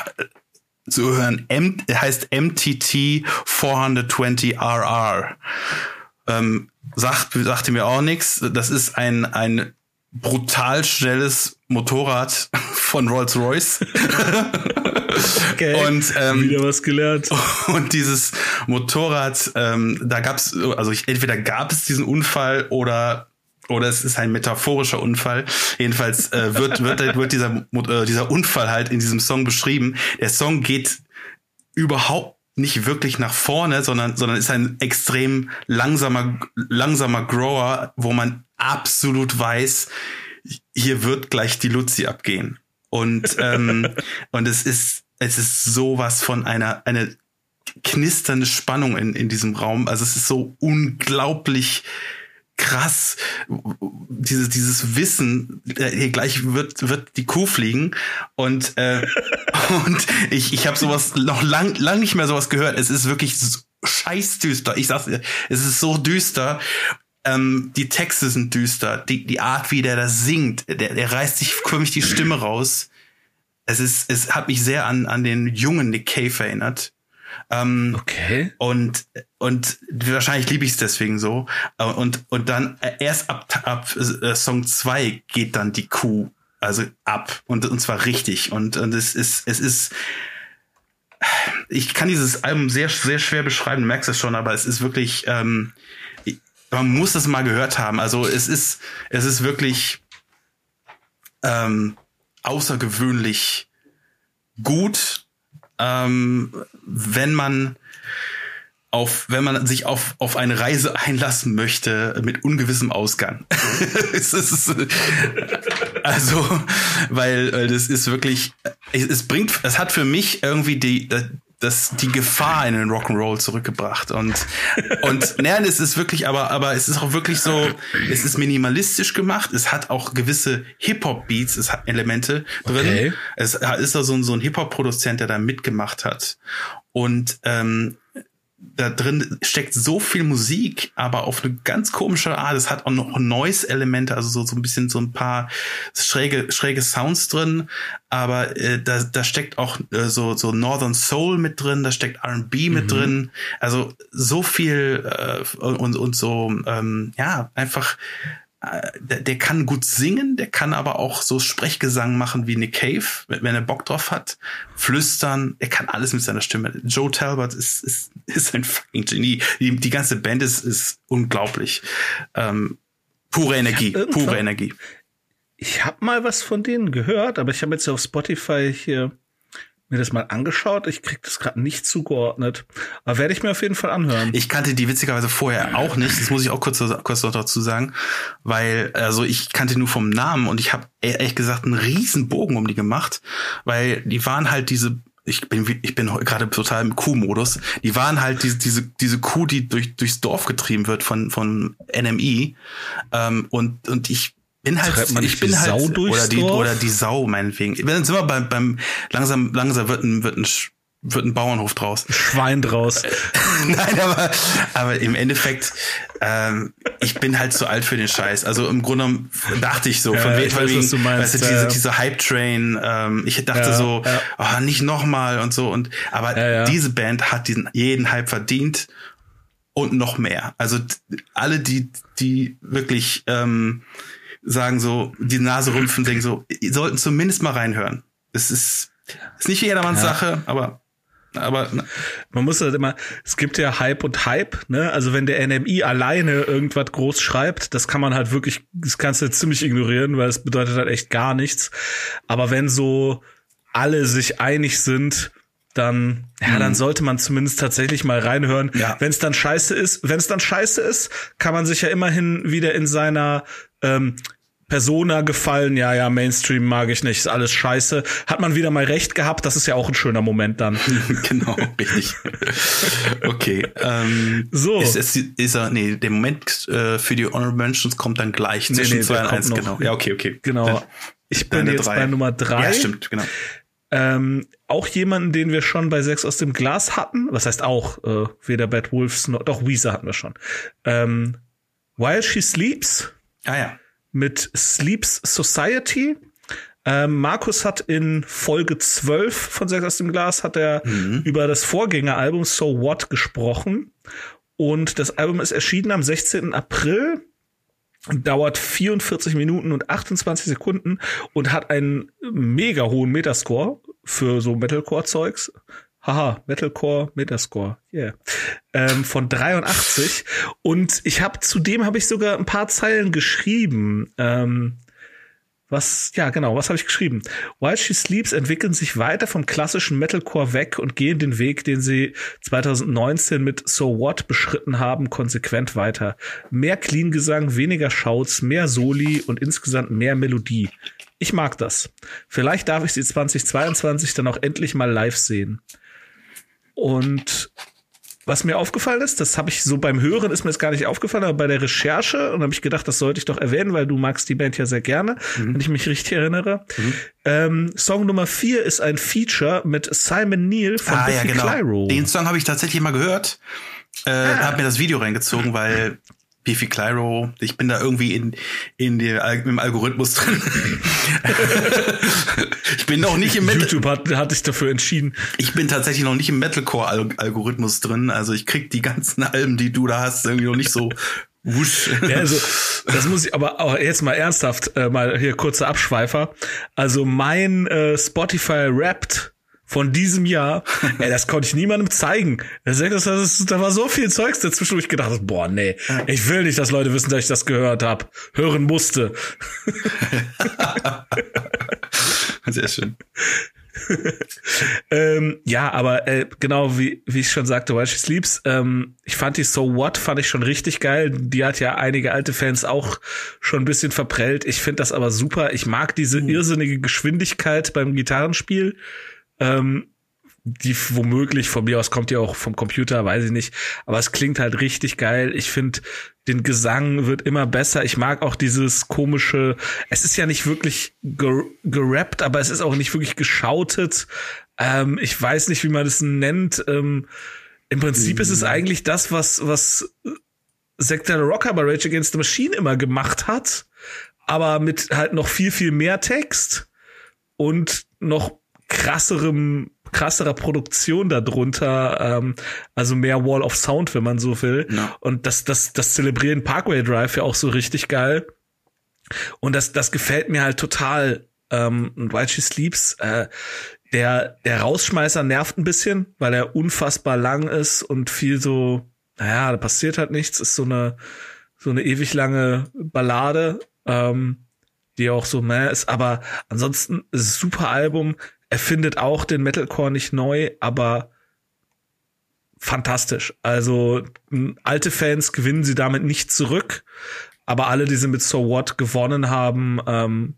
zu hören, M, heißt MTT 420 RR. Ähm, sagt, sagte mir auch nichts. Das ist ein, ein brutal schnelles Motorrad von Rolls-Royce. Okay. Und ähm, wieder was gelernt. Und dieses Motorrad, ähm, da gab's, also ich, entweder gab es diesen Unfall oder oder es ist ein metaphorischer Unfall. Jedenfalls äh, wird, wird, wird dieser, äh, dieser Unfall halt in diesem Song beschrieben. Der Song geht überhaupt nicht wirklich nach vorne, sondern, sondern ist ein extrem langsamer, langsamer Grower, wo man absolut weiß, hier wird gleich die Luzi abgehen. Und, ähm, und es ist, es ist sowas von einer, eine knisternde Spannung in, in diesem Raum. Also es ist so unglaublich krass, dieses, dieses Wissen, äh, gleich wird, wird die Kuh fliegen und, äh, und ich, ich habe sowas noch lang, lang nicht mehr sowas gehört. Es ist wirklich scheißdüster. Ich sag's dir, es ist so düster. Ähm, die Texte sind düster. Die, die Art, wie der da singt, der, der reißt sich förmlich die Stimme raus. Es ist, es hat mich sehr an, an den jungen Nick Cave erinnert. Ähm, okay. Und, und wahrscheinlich liebe ich es deswegen so. Äh, und, und dann äh, erst ab, ab äh, Song 2 geht dann die Kuh also ab und, und zwar richtig. Und, und es ist, es ist, ich kann dieses Album sehr, sehr schwer beschreiben, du merkst es schon, aber es ist wirklich, ähm, man muss es mal gehört haben. Also es ist, es ist wirklich ähm, außergewöhnlich gut ähm, wenn man auf, wenn man sich auf, auf eine Reise einlassen möchte mit ungewissem Ausgang. es ist, also, weil das ist wirklich, es bringt, es hat für mich irgendwie die, das, die Gefahr in den Rock'n'Roll zurückgebracht und und nein, es ist wirklich, aber aber es ist auch wirklich so, es ist minimalistisch gemacht. Es hat auch gewisse Hip Hop Beats, es hat Elemente drin. Okay. Es ist da so ein so ein Hip Hop Produzent, der da mitgemacht hat und ähm, da drin steckt so viel Musik, aber auf eine ganz komische Art. Es hat auch noch Noise-Elemente, also so, so ein bisschen so ein paar schräge, schräge Sounds drin, aber äh, da, da steckt auch äh, so, so Northern Soul mit drin, da steckt RB mit mhm. drin. Also so viel äh, und, und so, ähm, ja, einfach der, der kann gut singen, der kann aber auch so Sprechgesang machen wie Nick Cave, wenn er Bock drauf hat. Flüstern, er kann alles mit seiner Stimme. Joe Talbot ist, ist, ist ein fucking Genie. Die, die ganze Band ist, ist unglaublich. Ähm, pure Energie, pure Energie. Ich habe mal was von denen gehört, aber ich habe jetzt auf Spotify hier mir das mal angeschaut. Ich krieg das gerade nicht zugeordnet. Aber werde ich mir auf jeden Fall anhören. Ich kannte die witzigerweise vorher auch nicht. Das muss ich auch kurz, kurz noch dazu sagen. Weil, also ich kannte nur vom Namen und ich habe ehrlich gesagt einen riesen Bogen um die gemacht. Weil die waren halt diese ich bin ich bin gerade total im Kuh-Modus. Die waren halt diese diese diese Kuh, die durch durchs Dorf getrieben wird von von NMI ähm, und und ich bin halt, ich bin halt, Sau oder die, Dorf? oder die Sau, meinetwegen. Dann sind wir beim, beim, langsam, langsam wird ein, wird ein, wird ein Bauernhof draus. Schwein draus. Nein, aber, aber im Endeffekt, ähm, ich bin halt zu alt für den Scheiß. Also im Grunde dachte ich so, ja, von ich weiß, wegen, was du meinst, weißt du, diese, diese Hype-Train, ähm, ich dachte ja, so, ja. Oh, nicht nochmal und so. Und aber diese Band hat diesen jeden Hype verdient und noch mehr. Also alle, die, die wirklich ähm, sagen so, die Nase rümpfen, denken so, sollten zumindest mal reinhören. Es ist, ist nicht jedermanns ja. Sache, aber aber man muss halt immer, es gibt ja Hype und Hype, ne? Also wenn der NMI alleine irgendwas groß schreibt, das kann man halt wirklich, das kannst du ziemlich ignorieren, weil es bedeutet halt echt gar nichts. Aber wenn so alle sich einig sind, dann, ja, dann mhm. sollte man zumindest tatsächlich mal reinhören. Ja. Wenn es dann scheiße ist, wenn es dann scheiße ist, kann man sich ja immerhin wieder in seiner ähm, Persona gefallen, ja, ja, Mainstream mag ich nicht, ist alles scheiße. Hat man wieder mal recht gehabt, das ist ja auch ein schöner Moment dann. genau, richtig. okay. Ähm, so. Ist, ist, ist er, nee, der Moment äh, für die Honorable Mentions kommt dann gleich nee, zwischen nee, zwei und eins, genau. Ja, okay, okay. Genau. Ich bin jetzt drei. bei Nummer drei. Ja, stimmt, genau. Ähm, auch jemanden, den wir schon bei Sechs aus dem Glas hatten. Was heißt auch? Äh, weder Bad Wolves noch, doch Weezer hatten wir schon. Ähm, While She Sleeps. Ah ja mit Sleeps Society. Ähm, Markus hat in Folge 12 von Sex aus dem Glas hat er mhm. über das Vorgängeralbum So What gesprochen. Und das Album ist erschienen am 16. April dauert 44 Minuten und 28 Sekunden und hat einen mega hohen Metascore für so Metalcore-Zeugs. Haha, Metalcore Metascore, yeah. Ähm, von 83. Und ich habe zudem habe ich sogar ein paar Zeilen geschrieben. Ähm, was, ja, genau, was habe ich geschrieben? While She Sleeps entwickeln sich weiter vom klassischen Metalcore weg und gehen den Weg, den sie 2019 mit So What beschritten haben, konsequent weiter. Mehr Clean-Gesang, weniger Shouts, mehr Soli und insgesamt mehr Melodie. Ich mag das. Vielleicht darf ich sie 2022 dann auch endlich mal live sehen. Und was mir aufgefallen ist, das habe ich so beim Hören ist mir das gar nicht aufgefallen, aber bei der Recherche und habe ich gedacht, das sollte ich doch erwähnen, weil du magst die Band ja sehr gerne, mhm. wenn ich mich richtig erinnere. Mhm. Ähm, Song Nummer vier ist ein Feature mit Simon Neil von ah, Biffy ja, genau. Clyro. Den Song habe ich tatsächlich mal gehört. Äh, ah. habe mir das Video reingezogen, weil Beefy Clyro, ich bin da irgendwie in, in der, im Algorithmus drin. ich bin noch nicht im Metal YouTube hat, hat sich dafür entschieden. Ich bin tatsächlich noch nicht im Metalcore-Algorithmus drin. Also ich krieg die ganzen Alben, die du da hast, irgendwie noch nicht so wusch. Ja, also, das muss ich aber auch jetzt mal ernsthaft, äh, mal hier kurzer Abschweifer. Also mein äh, Spotify Wrapped von diesem Jahr, ey, das konnte ich niemandem zeigen. Das, das, das, da war so viel Zeugs dazwischen, wo ich gedacht habe, boah, nee, ich will nicht, dass Leute wissen, dass ich das gehört habe. Hören musste. Sehr schön. ähm, ja, aber äh, genau wie, wie ich schon sagte, While She Sleeps, ähm, ich fand die So What fand ich schon richtig geil. Die hat ja einige alte Fans auch schon ein bisschen verprellt. Ich finde das aber super. Ich mag diese mhm. irrsinnige Geschwindigkeit beim Gitarrenspiel ähm, die womöglich von mir aus kommt ja auch vom Computer, weiß ich nicht. Aber es klingt halt richtig geil. Ich finde, den Gesang wird immer besser. Ich mag auch dieses komische, es ist ja nicht wirklich ger gerappt, aber es ist auch nicht wirklich geschautet. Ähm, ich weiß nicht, wie man das nennt. Ähm, Im Prinzip mhm. ist es mhm. eigentlich das, was, was Sector Rocker bei Rage Against the Machine immer gemacht hat, aber mit halt noch viel, viel mehr Text und noch krasserem krasserer Produktion darunter, ähm, also mehr Wall of Sound, wenn man so will. Ja. Und das, das, das zelebrieren Parkway Drive ja auch so richtig geil. Und das, das gefällt mir halt total. Ähm, und While She Sleeps, äh, der, der Rausschmeißer nervt ein bisschen, weil er unfassbar lang ist und viel so, naja, da passiert halt nichts, ist so eine, so eine ewig lange Ballade, ähm, die auch so mehr ist, aber ansonsten super Album, er findet auch den Metalcore nicht neu, aber fantastisch. Also alte Fans gewinnen sie damit nicht zurück, aber alle, die sie mit So What gewonnen haben, ähm,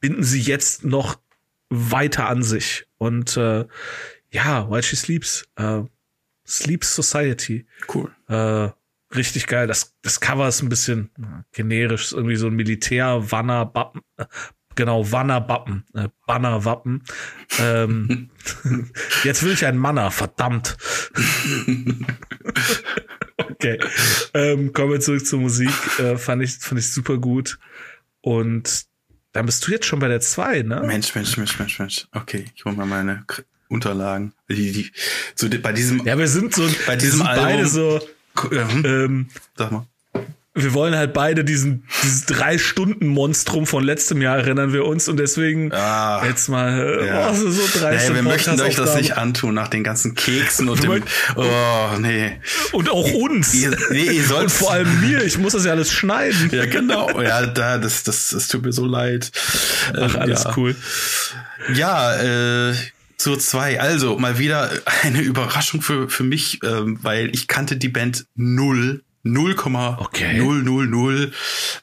binden sie jetzt noch weiter an sich. Und äh, ja, While She Sleeps, äh, Sleeps Society. Cool. Äh, richtig geil. Das, das Cover ist ein bisschen generisch, irgendwie so ein Militär-Wanner, Genau, Wanner-Wappen. Äh, Banner-Wappen. Ähm, jetzt will ich ein Manner, verdammt. okay. Ähm, kommen wir zurück zur Musik. Äh, fand, ich, fand ich super gut. Und dann bist du jetzt schon bei der 2, ne? Mensch, Mensch, Mensch, Mensch, Mensch. Okay, ich hol mal meine Unterlagen. Die, die, so, bei diesem, ja, wir sind so, bei diesem Album, beide so, hm? ähm, Sag mal wir wollen halt beide diesen dieses drei Stunden Monstrum von letztem Jahr erinnern wir uns und deswegen ah, jetzt mal äh, ja. oh, so, so drei naja, Stunden. Wir möchten euch das nicht antun nach den ganzen Keksen und dem, oh nee und auch uns ihr, nee, ihr sollt und vor allem mir ich muss das ja alles schneiden ja genau ja da das das das tut mir so leid ach ähm, alles ja. cool ja äh, zur zwei. Also mal wieder eine Überraschung für, für mich, ähm, weil ich kannte die Band null 0,000, okay.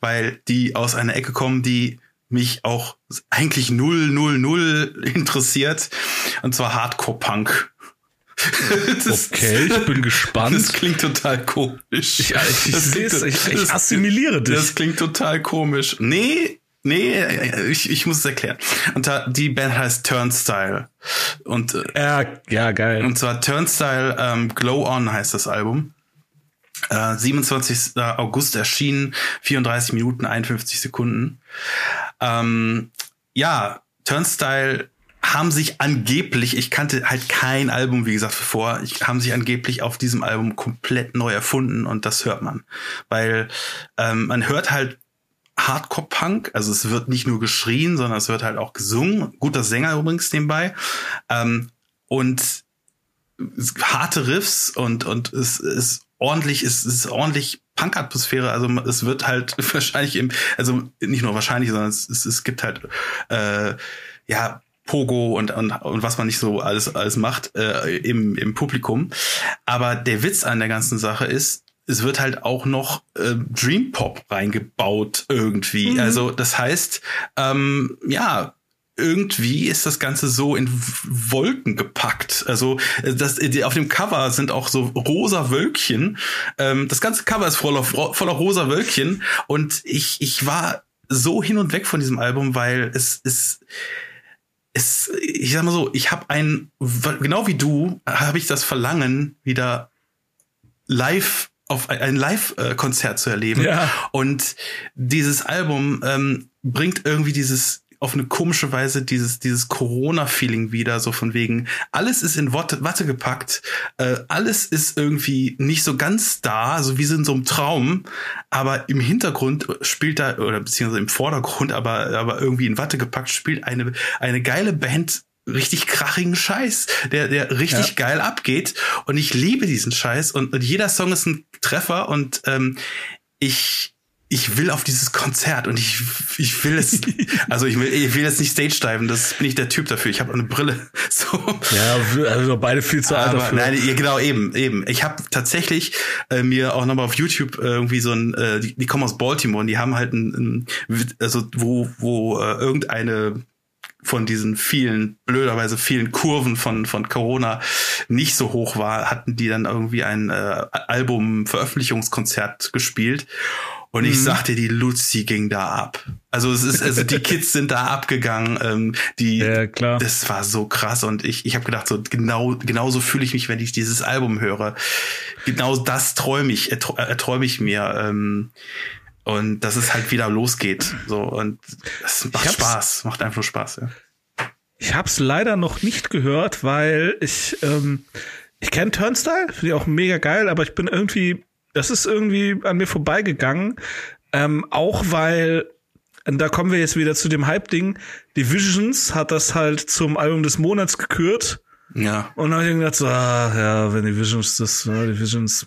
weil die aus einer Ecke kommen, die mich auch eigentlich 000 interessiert, und zwar Hardcore-Punk. okay, ich bin gespannt. Das klingt total komisch. Ich, ich, ich, ich, ich assimiliere dich. Das klingt total komisch. Nee, nee, ich, ich muss es erklären. Und da, die Band heißt Turnstyle. Und, äh, ja, ja, geil. Und zwar Turnstyle ähm, Glow On heißt das Album. 27. Äh, August erschienen, 34 Minuten, 51 Sekunden. Ähm, ja, Turnstyle haben sich angeblich, ich kannte halt kein Album, wie gesagt, vor, ich, haben sich angeblich auf diesem Album komplett neu erfunden und das hört man. Weil ähm, man hört halt Hardcore-Punk, also es wird nicht nur geschrien, sondern es wird halt auch gesungen. Guter Sänger übrigens nebenbei. Ähm, und harte Riffs und, und es ist ordentlich, es ist ordentlich Punk-Atmosphäre. Also es wird halt wahrscheinlich im, also nicht nur wahrscheinlich, sondern es, es, es gibt halt äh, ja Pogo und, und, und was man nicht so alles, alles macht äh, im, im Publikum. Aber der Witz an der ganzen Sache ist, es wird halt auch noch äh, Dream Pop reingebaut irgendwie. Mhm. Also das heißt, ähm, ja, irgendwie ist das Ganze so in Wolken gepackt. Also das, auf dem Cover sind auch so rosa Wölkchen. Ähm, das ganze Cover ist voller, voller rosa Wölkchen. Und ich, ich war so hin und weg von diesem Album, weil es ist es, ich sag mal so, ich habe ein, genau wie du, habe ich das Verlangen, wieder live auf ein Live-Konzert zu erleben. Ja. Und dieses Album ähm, bringt irgendwie dieses auf eine komische Weise dieses, dieses Corona-Feeling wieder, so von wegen, alles ist in Watte, Watte gepackt, äh, alles ist irgendwie nicht so ganz da, so wie in so einem Traum, aber im Hintergrund spielt da, oder beziehungsweise im Vordergrund, aber, aber irgendwie in Watte gepackt, spielt eine, eine geile Band richtig krachigen Scheiß, der, der richtig ja. geil abgeht. Und ich liebe diesen Scheiß und, und jeder Song ist ein Treffer und ähm, ich, ich will auf dieses Konzert und ich, ich will es, also ich will, ich will jetzt nicht stage diven, das bin ich der Typ dafür. Ich habe eine Brille. So. Ja, also beide viel zu alt Aber, dafür. Nein, genau, eben, eben. Ich habe tatsächlich äh, mir auch nochmal auf YouTube äh, irgendwie so ein, äh, die, die kommen aus Baltimore und die haben halt ein, ein also wo, wo äh, irgendeine von diesen vielen, blöderweise vielen Kurven von, von Corona nicht so hoch war, hatten die dann irgendwie ein äh, Album-Veröffentlichungskonzert gespielt. Und ich mhm. sagte, die Luzi ging da ab. Also es ist, also die Kids sind da abgegangen. Ähm, die, ja, klar. das war so krass und ich, ich habe gedacht, so genau, genauso fühle ich mich, wenn ich dieses Album höre. Genau das träume ich, erträume ich mir. Ähm, und dass es halt wieder losgeht. So und es macht Spaß, macht einfach Spaß. Ja. Ich habe es leider noch nicht gehört, weil ich ähm, ich kenne Turnstyle, finde ich auch mega geil, aber ich bin irgendwie das ist irgendwie an mir vorbeigegangen. Ähm, auch weil, da kommen wir jetzt wieder zu dem Hype-Ding, Divisions hat das halt zum Album des Monats gekürt. Ja. Und dann habe ich gedacht, so, ah, ja, wenn die Visions das, ja, die Visions,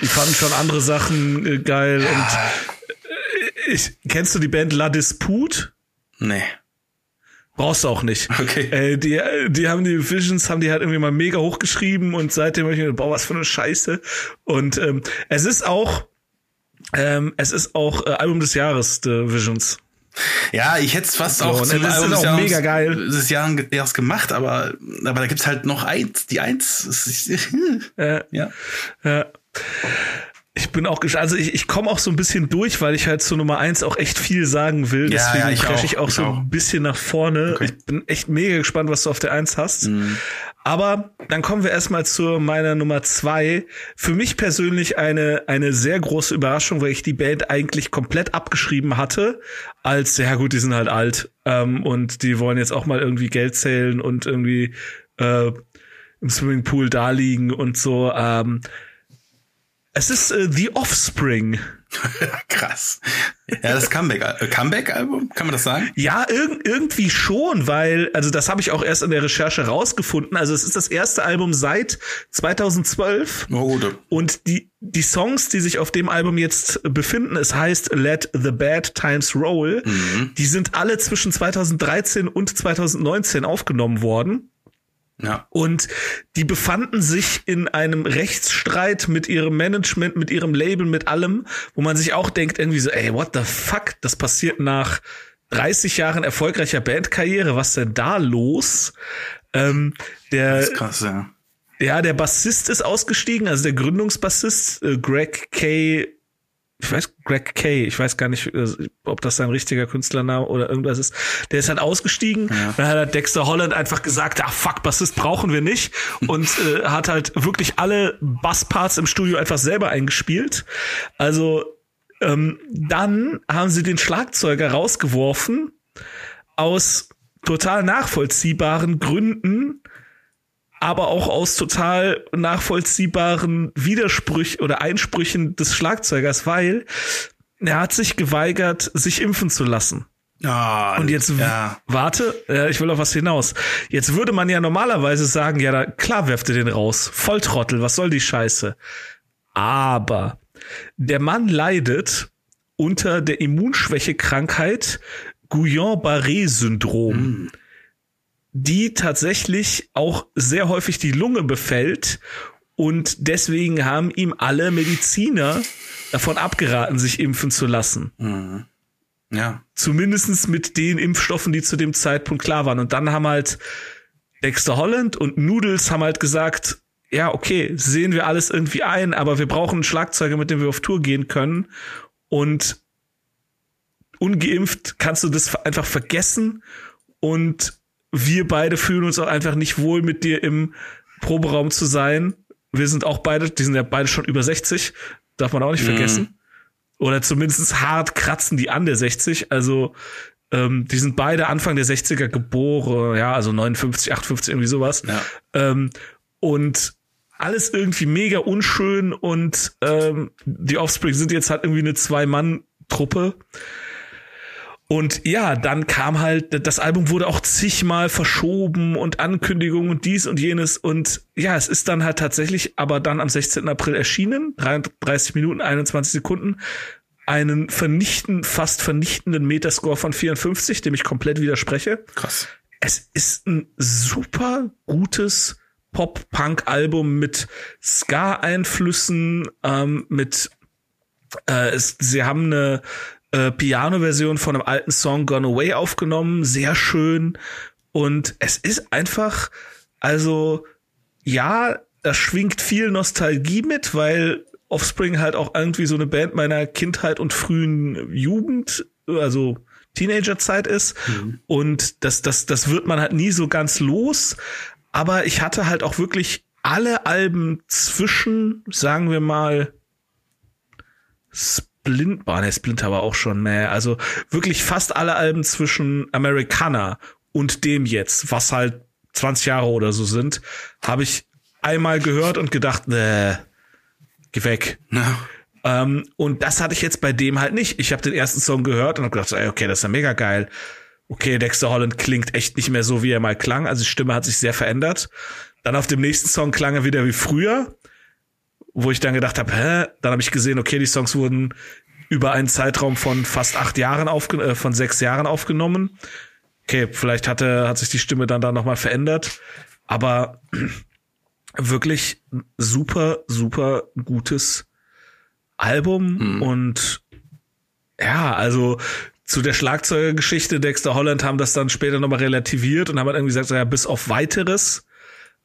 die fanden schon andere Sachen äh, geil. Ja. Und äh, ich, kennst du die Band La Dispute? Nee. Brauchst du auch nicht. Okay. Äh, die, die haben die Visions, haben die halt irgendwie mal mega hochgeschrieben und seitdem habe ich mir gedacht, boah, was für eine Scheiße. Und ähm, es ist auch, ähm, es ist auch äh, Album des Jahres, The Visions. Ja, ich hätte es fast auch zum das Album ist auch Jahres, mega geil. des Jahres gemacht, aber, aber da gibt's halt noch eins, die eins. ja. ja. ja. Ich bin auch also ich, ich komme auch so ein bisschen durch, weil ich halt zu Nummer eins auch echt viel sagen will. Ja, Deswegen ja, ich auch, ich auch ich so auch. ein bisschen nach vorne. Okay. Ich bin echt mega gespannt, was du auf der eins hast. Mhm. Aber dann kommen wir erstmal zu meiner Nummer zwei. Für mich persönlich eine, eine sehr große Überraschung, weil ich die Band eigentlich komplett abgeschrieben hatte, als, ja gut, die sind halt alt ähm, und die wollen jetzt auch mal irgendwie Geld zählen und irgendwie äh, im Swimmingpool da liegen und so. Ähm, es ist äh, The Offspring. Krass. Ja, das Comeback, äh, Comeback-Album, kann man das sagen? Ja, irg irgendwie schon, weil, also das habe ich auch erst in der Recherche rausgefunden. Also es ist das erste Album seit 2012. Oh, gut. Und die, die Songs, die sich auf dem Album jetzt befinden, es heißt Let the Bad Times Roll, mhm. die sind alle zwischen 2013 und 2019 aufgenommen worden. Ja. Und die befanden sich in einem Rechtsstreit mit ihrem Management, mit ihrem Label, mit allem, wo man sich auch denkt, irgendwie so, ey, what the fuck? Das passiert nach 30 Jahren erfolgreicher Bandkarriere. Was denn da los? Ähm, der, das ist krass, ja. Ja, der Bassist ist ausgestiegen, also der Gründungsbassist, äh, Greg K ich weiß, Greg Kay, ich weiß gar nicht, äh, ob das sein richtiger Künstlername oder irgendwas ist. Der ist halt ausgestiegen. Ja. Dann hat halt Dexter Holland einfach gesagt, ah fuck, Bassist brauchen wir nicht. Und äh, hat halt wirklich alle Bassparts im Studio einfach selber eingespielt. Also ähm, dann haben sie den Schlagzeuger rausgeworfen aus total nachvollziehbaren Gründen, aber auch aus total nachvollziehbaren Widersprüchen oder Einsprüchen des Schlagzeugers, weil er hat sich geweigert, sich impfen zu lassen. Ah, Und jetzt ja. warte, äh, ich will auf was hinaus. Jetzt würde man ja normalerweise sagen, ja, da, klar werft ihr den raus. Volltrottel, was soll die Scheiße? Aber der Mann leidet unter der Immunschwächekrankheit Guillain-Barré-Syndrom, die tatsächlich auch sehr häufig die Lunge befällt und deswegen haben ihm alle Mediziner davon abgeraten, sich impfen zu lassen. Ja. Zumindestens mit den Impfstoffen, die zu dem Zeitpunkt klar waren. Und dann haben halt Dexter Holland und Noodles haben halt gesagt, ja, okay, sehen wir alles irgendwie ein, aber wir brauchen einen Schlagzeuger, mit dem wir auf Tour gehen können. Und ungeimpft kannst du das einfach vergessen. Und wir beide fühlen uns auch einfach nicht wohl, mit dir im Proberaum zu sein. Wir sind auch beide, die sind ja beide schon über 60, darf man auch nicht vergessen. Oder zumindest hart kratzen die an der 60. Also ähm, die sind beide Anfang der 60er geboren, ja, also 59, 58, irgendwie sowas. Ja. Ähm, und alles irgendwie mega unschön und ähm, die Offspring sind jetzt halt irgendwie eine Zwei-Mann-Truppe. Und ja, dann kam halt, das Album wurde auch zigmal verschoben und Ankündigungen und dies und jenes. Und ja, es ist dann halt tatsächlich aber dann am 16. April erschienen, 33 Minuten, 21 Sekunden, einen vernichten, fast vernichtenden Metascore von 54, dem ich komplett widerspreche. Krass. Es ist ein super gutes Pop-Punk-Album mit Ska-Einflüssen, ähm, mit äh, es, sie haben eine äh, Piano-Version von einem alten Song Gone Away aufgenommen, sehr schön. Und es ist einfach, also ja, da schwingt viel Nostalgie mit, weil Offspring halt auch irgendwie so eine Band meiner Kindheit und frühen Jugend, also Teenagerzeit ist. Und das, das, das wird man halt nie so ganz los. Aber ich hatte halt auch wirklich alle Alben zwischen, sagen wir mal, Splint, boah, ne, Splinter war auch schon, ne, also wirklich fast alle Alben zwischen Americana und dem jetzt, was halt 20 Jahre oder so sind, habe ich einmal gehört und gedacht, ne, geh weg. Ja. Ähm, und das hatte ich jetzt bei dem halt nicht. Ich habe den ersten Song gehört und habe gedacht, ey, okay, das ist ja mega geil. Okay, Dexter Holland klingt echt nicht mehr so, wie er mal klang. Also die Stimme hat sich sehr verändert. Dann auf dem nächsten Song klang er wieder wie früher, wo ich dann gedacht habe, hä? Dann habe ich gesehen, okay, die Songs wurden über einen Zeitraum von fast acht Jahren aufge äh, von sechs Jahren aufgenommen. Okay, vielleicht hatte, hat sich die Stimme dann da nochmal verändert. Aber wirklich super, super gutes Album und ja, also zu der Schlagzeugergeschichte Dexter Holland haben das dann später nochmal relativiert und haben halt irgendwie gesagt, ja, bis auf weiteres.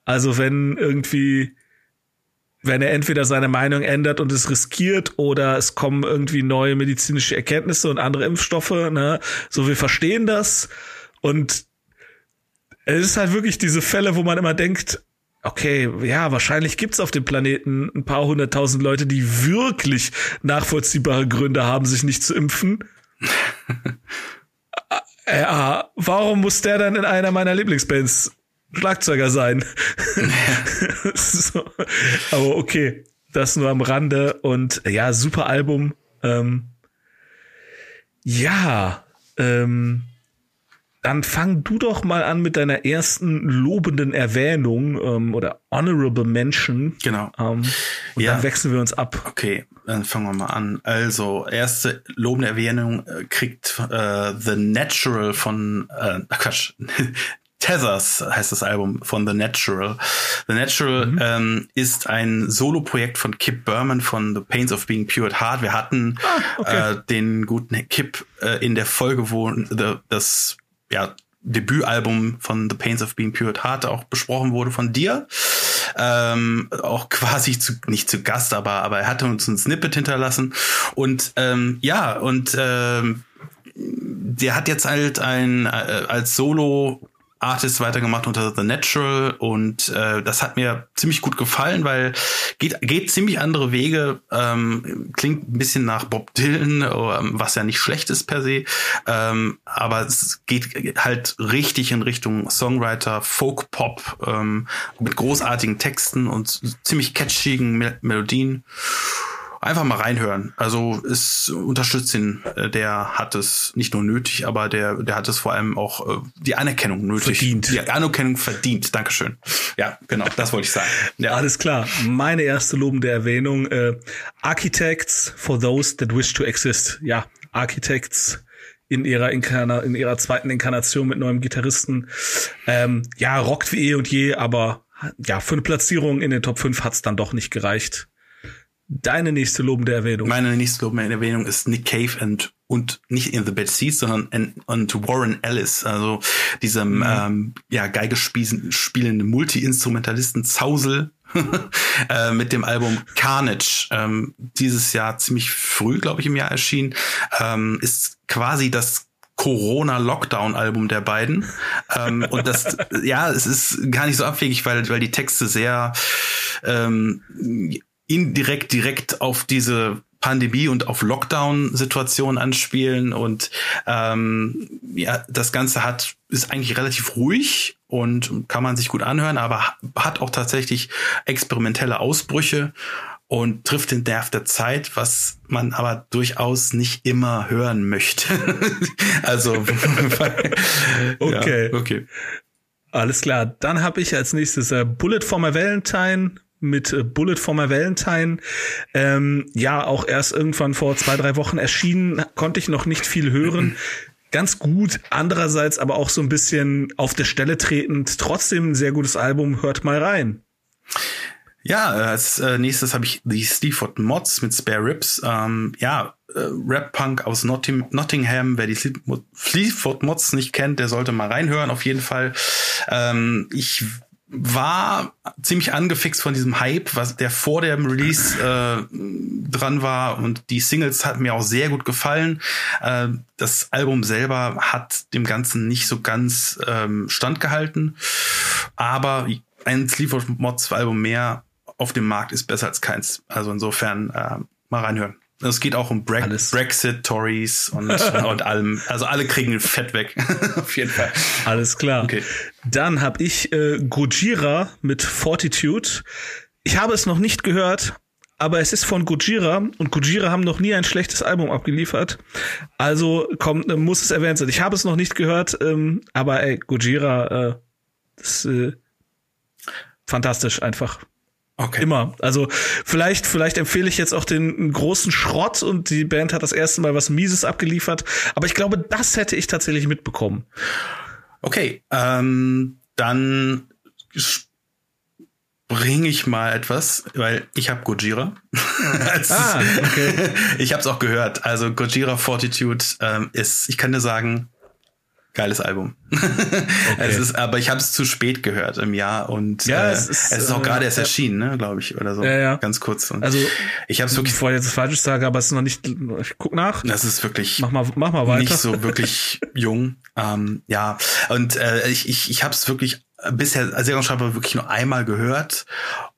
Also wenn irgendwie, wenn er entweder seine Meinung ändert und es riskiert oder es kommen irgendwie neue medizinische Erkenntnisse und andere Impfstoffe, ne, so wir verstehen das und es ist halt wirklich diese Fälle, wo man immer denkt, okay, ja, wahrscheinlich gibt's auf dem Planeten ein paar hunderttausend Leute, die wirklich nachvollziehbare Gründe haben, sich nicht zu impfen. Äh, Ja, warum muss der dann in einer meiner Lieblingsbands Schlagzeuger sein? so. Aber okay, das nur am Rande und ja, super Album. Ähm, ja, ähm, dann fang du doch mal an mit deiner ersten lobenden Erwähnung ähm, oder Honorable Mention. Genau. Ähm, und Ja. dann wechseln wir uns ab. Okay, dann fangen wir mal an. Also, erste lobende Erwähnung äh, kriegt äh, The Natural von, äh, Quatsch, Tethers heißt das Album von The Natural. The Natural ähm, ist ein Solo-Projekt von Kip Berman von The Pains of Being Pure at Heart. Wir hatten okay. äh, den guten Kip äh, in der Folge, wo the, das ja, Debütalbum von The Pains of Being Pure at Heart auch besprochen wurde von dir. Ähm, auch quasi zu, nicht zu Gast, aber, aber er hatte uns ein Snippet hinterlassen. Und ähm, ja, und ähm, der hat jetzt halt ein äh, als Solo Artist weitergemacht unter The Natural und äh, das hat mir ziemlich gut gefallen, weil geht geht ziemlich andere Wege, ähm, klingt ein bisschen nach Bob Dylan, ähm, was ja nicht schlecht ist per se, ähm, aber es geht halt richtig in Richtung Songwriter, Folk Pop ähm, mit großartigen Texten und ziemlich catchigen Mel Melodien einfach mal reinhören. Also es unterstützt ihn, äh, der hat es nicht nur nötig, aber der, der hat es vor allem auch äh, die Anerkennung nötig. Verdient. Die Anerkennung verdient. Dankeschön. Ja, genau, das wollte ich sagen. Ja. Alles klar. Meine erste lobende Erwähnung. Äh, Architects for those that wish to exist. Ja, Architects in ihrer Inkarna in ihrer zweiten Inkarnation mit neuem Gitarristen. Ähm, ja, rockt wie eh und je, aber ja, für eine Platzierung in den Top 5 hat's dann doch nicht gereicht. Deine nächste lobende Erwähnung. Meine nächste lobende Erwähnung ist Nick Cave and und nicht in the Bad Seeds, sondern in, und Warren Ellis, also diesem mhm. ähm, ja Geige spielenden Multi-Instrumentalisten Zausel äh, mit dem Album Carnage, ähm, dieses Jahr ziemlich früh, glaube ich, im Jahr erschienen, ähm, ist quasi das Corona-Lockdown-Album der beiden. ähm, und das, ja, es ist gar nicht so abwegig, weil, weil die Texte sehr ähm, indirekt direkt auf diese Pandemie und auf Lockdown-Situationen anspielen und ähm, ja, das Ganze hat ist eigentlich relativ ruhig und kann man sich gut anhören, aber hat auch tatsächlich experimentelle Ausbrüche und trifft den Nerv der Zeit, was man aber durchaus nicht immer hören möchte. also okay, ja, okay. Alles klar. Dann habe ich als nächstes äh, Bullet for my Valentine mit äh, Bullet for my Valentine. Ähm, ja, auch erst irgendwann vor zwei, drei Wochen erschienen, konnte ich noch nicht viel hören. Ganz gut, andererseits aber auch so ein bisschen auf der Stelle tretend. Trotzdem ein sehr gutes Album, hört mal rein. Ja, als äh, nächstes habe ich die Sleaford Mods mit Spare Ribs. Ähm, ja, äh, Rap-Punk aus Notting Nottingham. Wer die Sleaford Mods nicht kennt, der sollte mal reinhören, auf jeden Fall. Ähm, ich war ziemlich angefixt von diesem Hype, was der vor dem Release äh, dran war und die Singles hatten mir auch sehr gut gefallen. Äh, das Album selber hat dem Ganzen nicht so ganz ähm, standgehalten, aber ein Sleaford Mods Album mehr auf dem Markt ist besser als keins. Also insofern äh, mal reinhören. Es geht auch um Bre Alles. Brexit, Tories und, und allem. Also alle kriegen Fett weg. Auf jeden Fall. Alles klar. Okay. Dann habe ich äh, Gojira mit Fortitude. Ich habe es noch nicht gehört, aber es ist von Gojira und Gojira haben noch nie ein schlechtes Album abgeliefert. Also kommt, äh, muss es erwähnt sein. Ich habe es noch nicht gehört, ähm, aber ey, Gojira, äh, das, äh, fantastisch einfach. Okay. Immer. Also vielleicht, vielleicht empfehle ich jetzt auch den großen Schrott und die Band hat das erste Mal was Mieses abgeliefert. Aber ich glaube, das hätte ich tatsächlich mitbekommen. Okay, ähm, dann bringe ich mal etwas, weil ich habe Gojira. ah, okay. ich habe es auch gehört. Also Gojira Fortitude ähm, ist, ich kann dir sagen, geiles Album. Okay. es ist, aber ich habe es zu spät gehört im Jahr und ja, äh, es, ist, es ist auch äh, gerade erst erschienen, ne, glaube ich, oder so. Ja, ja. Ganz kurz. Und also ich habe es wirklich. Bevor ich jetzt falsch sage, aber es ist noch nicht. Ich guck nach. Das ist wirklich. Mach mal, mach mal weiter. Nicht so wirklich jung. Ähm, ja und äh, ich ich ich habe es wirklich bisher Serienschreiber wirklich nur einmal gehört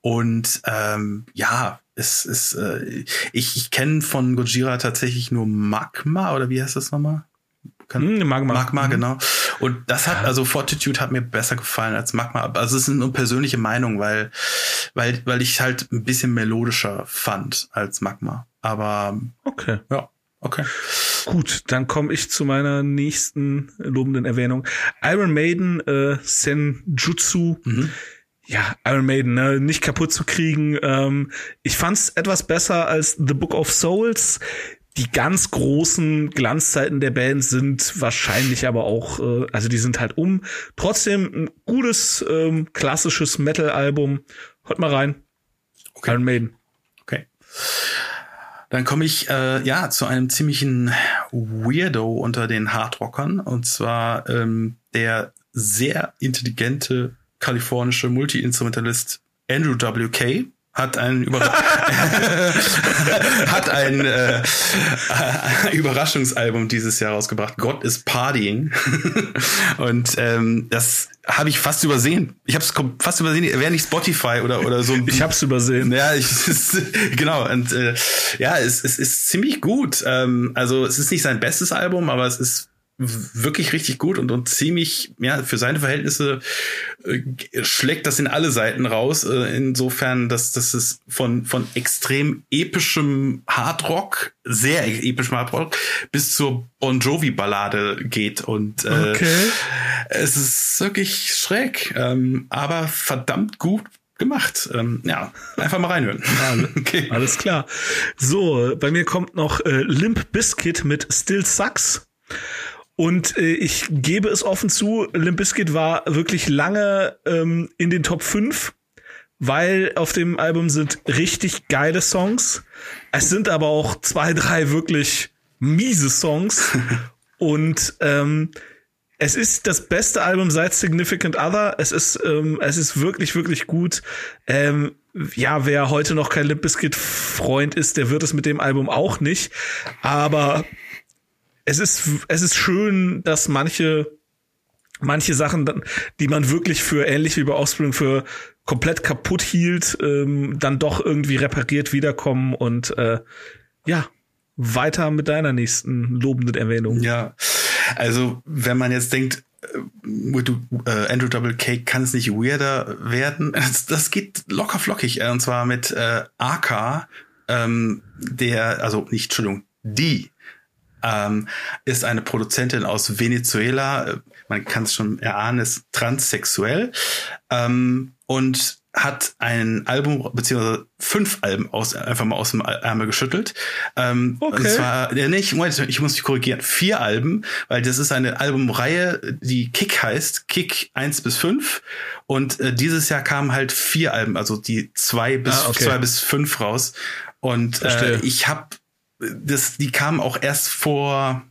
und ähm, ja es ist äh, ich ich kenne von Gojira tatsächlich nur Magma oder wie heißt das nochmal kann, hm, Magma. Magma, mhm. genau. Und das hat, also Fortitude hat mir besser gefallen als Magma. Also es ist eine persönliche Meinung, weil, weil, weil ich halt ein bisschen melodischer fand als Magma. Aber okay. Ja, okay. Gut, dann komme ich zu meiner nächsten lobenden Erwähnung. Iron Maiden, äh, Senjutsu. Mhm ja, Iron Maiden, ne, nicht kaputt zu kriegen. Ähm, ich fand's etwas besser als The Book of Souls die ganz großen Glanzzeiten der Band sind wahrscheinlich aber auch, äh, also die sind halt um. Trotzdem ein gutes, ähm, klassisches Metal-Album. Hört mal rein. Okay. Iron Maiden. Okay. Dann komme ich äh, ja zu einem ziemlichen Weirdo unter den Hardrockern und zwar ähm, der sehr intelligente kalifornische Multi-Instrumentalist Andrew W.K hat ein, Über hat ein äh, Überraschungsalbum dieses Jahr rausgebracht. God is Partying. Und ähm, das habe ich fast übersehen. Ich habe es fast übersehen. Wäre nicht Spotify oder oder so. Ich habe es übersehen. Ja, ich, genau. Und äh, ja, es, es ist ziemlich gut. Ähm, also es ist nicht sein bestes Album, aber es ist wirklich richtig gut und, und ziemlich, ja, für seine Verhältnisse äh, schlägt das in alle Seiten raus. Äh, insofern, dass, dass es von, von extrem epischem Hardrock, sehr epischem Hardrock, bis zur Bon Jovi-Ballade geht. Und äh, okay. es ist wirklich schräg, ähm, aber verdammt gut gemacht. Ähm, ja, einfach mal reinhören. okay. Alles klar. So, bei mir kommt noch äh, Limp Biscuit mit Still Sucks. Und äh, ich gebe es offen zu, Limp Bizkit war wirklich lange ähm, in den Top 5, weil auf dem Album sind richtig geile Songs. Es sind aber auch zwei, drei wirklich miese Songs. Und ähm, es ist das beste Album seit Significant Other. Es ist, ähm, es ist wirklich, wirklich gut. Ähm, ja, wer heute noch kein Limp Bizkit Freund ist, der wird es mit dem Album auch nicht. Aber es ist, es ist schön, dass manche, manche Sachen, die man wirklich für ähnlich wie bei Offspring für komplett kaputt hielt, ähm, dann doch irgendwie repariert wiederkommen und äh, ja, weiter mit deiner nächsten lobenden Erwähnung. Ja, also wenn man jetzt denkt, äh, Andrew Double K kann es nicht weirder werden. Das, das geht locker flockig. Äh, und zwar mit äh, AK, ähm, der, also nicht, Entschuldigung, die ähm, ist eine Produzentin aus Venezuela. Man kann es schon erahnen, ist transsexuell ähm, und hat ein Album beziehungsweise fünf Alben aus einfach mal aus dem Ärmel geschüttelt. Ähm, okay. Und zwar ja, nicht, ich muss mich korrigieren, vier Alben, weil das ist eine Albumreihe, die Kick heißt, Kick eins bis fünf und äh, dieses Jahr kamen halt vier Alben, also die zwei bis ah, okay. zwei bis fünf raus. Und äh, ich habe das, die kamen auch erst vor,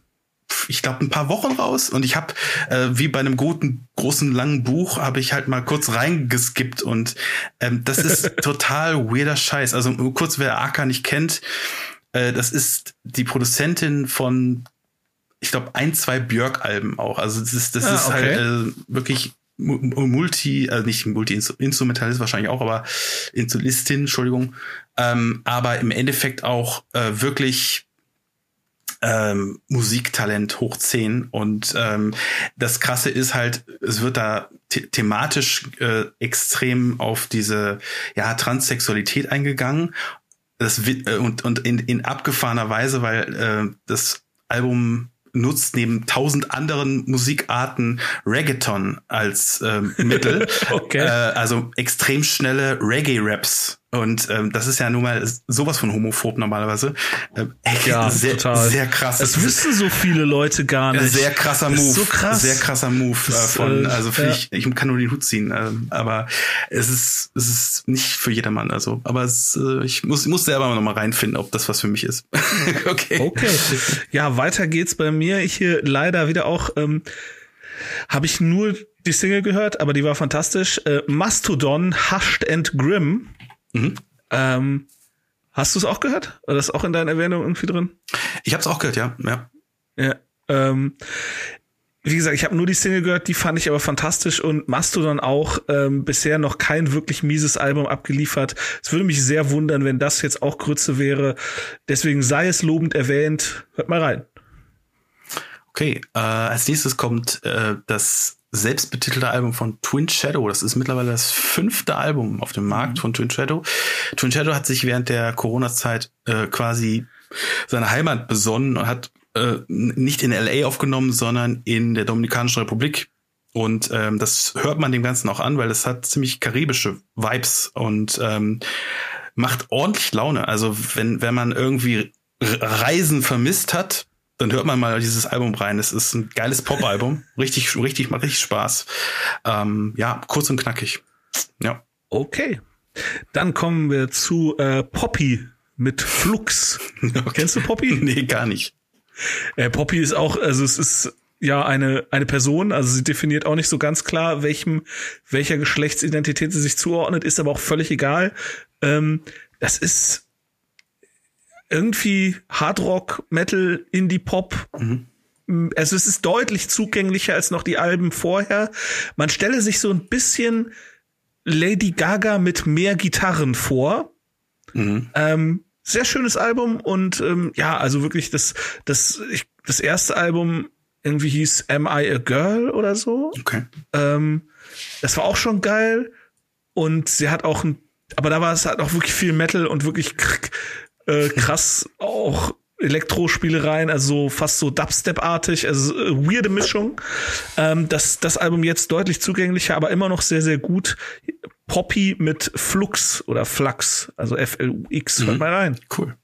ich glaube, ein paar Wochen raus. Und ich habe, äh, wie bei einem guten, großen, langen Buch, habe ich halt mal kurz reingeskippt. Und ähm, das ist total weirder Scheiß. Also kurz, wer Aka nicht kennt, äh, das ist die Produzentin von, ich glaube, ein, zwei Björk-Alben auch. Also das ist, das ah, ist halt äh, wirklich Multi, also nicht Multi-Instrumentalist wahrscheinlich auch, aber Insulistin, Entschuldigung. Ähm, aber im Endeffekt auch äh, wirklich ähm, Musiktalent hoch 10. Und ähm, das Krasse ist halt, es wird da the thematisch äh, extrem auf diese ja, Transsexualität eingegangen. Das, äh, und und in, in abgefahrener Weise, weil äh, das Album nutzt neben tausend anderen Musikarten Reggaeton als ähm, Mittel. okay. Äh, also extrem schnelle Reggae-Raps und ähm, das ist ja nun mal sowas von homophob normalerweise. Ähm, ja, sehr, total. sehr krass. Das wissen so viele Leute gar nicht. Sehr krasser Move. so krass. Sehr krasser Move äh, von, äh, also finde ja. ich, ich kann nur den Hut ziehen. Äh, aber es ist, es ist nicht für jedermann. Also, aber es, äh, ich muss, ich muss selber noch mal reinfinden, ob das was für mich ist. okay. Okay. Ja, weiter geht's bei mir. Ich hier leider wieder auch, ähm, habe ich nur die Single gehört, aber die war fantastisch. Äh, Mastodon Hushed and Grim Mhm. Ähm, hast du es auch gehört? Oder ist auch in deinen Erwähnungen irgendwie drin? Ich habe es auch gehört, ja. Ja. ja ähm, wie gesagt, ich habe nur die Single gehört, die fand ich aber fantastisch und Mastodon auch ähm, bisher noch kein wirklich mieses Album abgeliefert. Es würde mich sehr wundern, wenn das jetzt auch Grütze wäre. Deswegen sei es lobend erwähnt. Hört mal rein. Okay, äh, als nächstes kommt äh, das selbstbetitelte Album von Twin Shadow. Das ist mittlerweile das fünfte Album auf dem Markt mhm. von Twin Shadow. Twin Shadow hat sich während der Corona-Zeit äh, quasi seine Heimat besonnen und hat äh, nicht in LA aufgenommen, sondern in der Dominikanischen Republik. Und ähm, das hört man dem Ganzen auch an, weil es hat ziemlich karibische Vibes und ähm, macht ordentlich Laune. Also wenn, wenn man irgendwie Reisen vermisst hat, dann hört man mal dieses Album rein. Es ist ein geiles Pop-Album. richtig, richtig, macht richtig Spaß. Ähm, ja, kurz und knackig. Ja. Okay. Dann kommen wir zu äh, Poppy mit Flux. Okay. Kennst du Poppy? nee, gar nicht. Äh, Poppy ist auch, also es ist ja eine eine Person, also sie definiert auch nicht so ganz klar, welchem welcher Geschlechtsidentität sie sich zuordnet, ist aber auch völlig egal. Ähm, das ist irgendwie Hardrock, Metal, Indie Pop. Mhm. Also es ist deutlich zugänglicher als noch die Alben vorher. Man stelle sich so ein bisschen Lady Gaga mit mehr Gitarren vor. Mhm. Ähm, sehr schönes Album und ähm, ja, also wirklich das das ich, das erste Album irgendwie hieß Am I a Girl oder so. Okay. Ähm, das war auch schon geil und sie hat auch ein, aber da war es halt auch wirklich viel Metal und wirklich äh, krass auch Elektrospielereien, also fast so Dubstep-artig, also äh, weirde Mischung. Ähm, das, das Album jetzt deutlich zugänglicher, aber immer noch sehr, sehr gut. Poppy mit Flux oder Flux, also F-L-U-X. Mhm. Hört mal rein. Cool.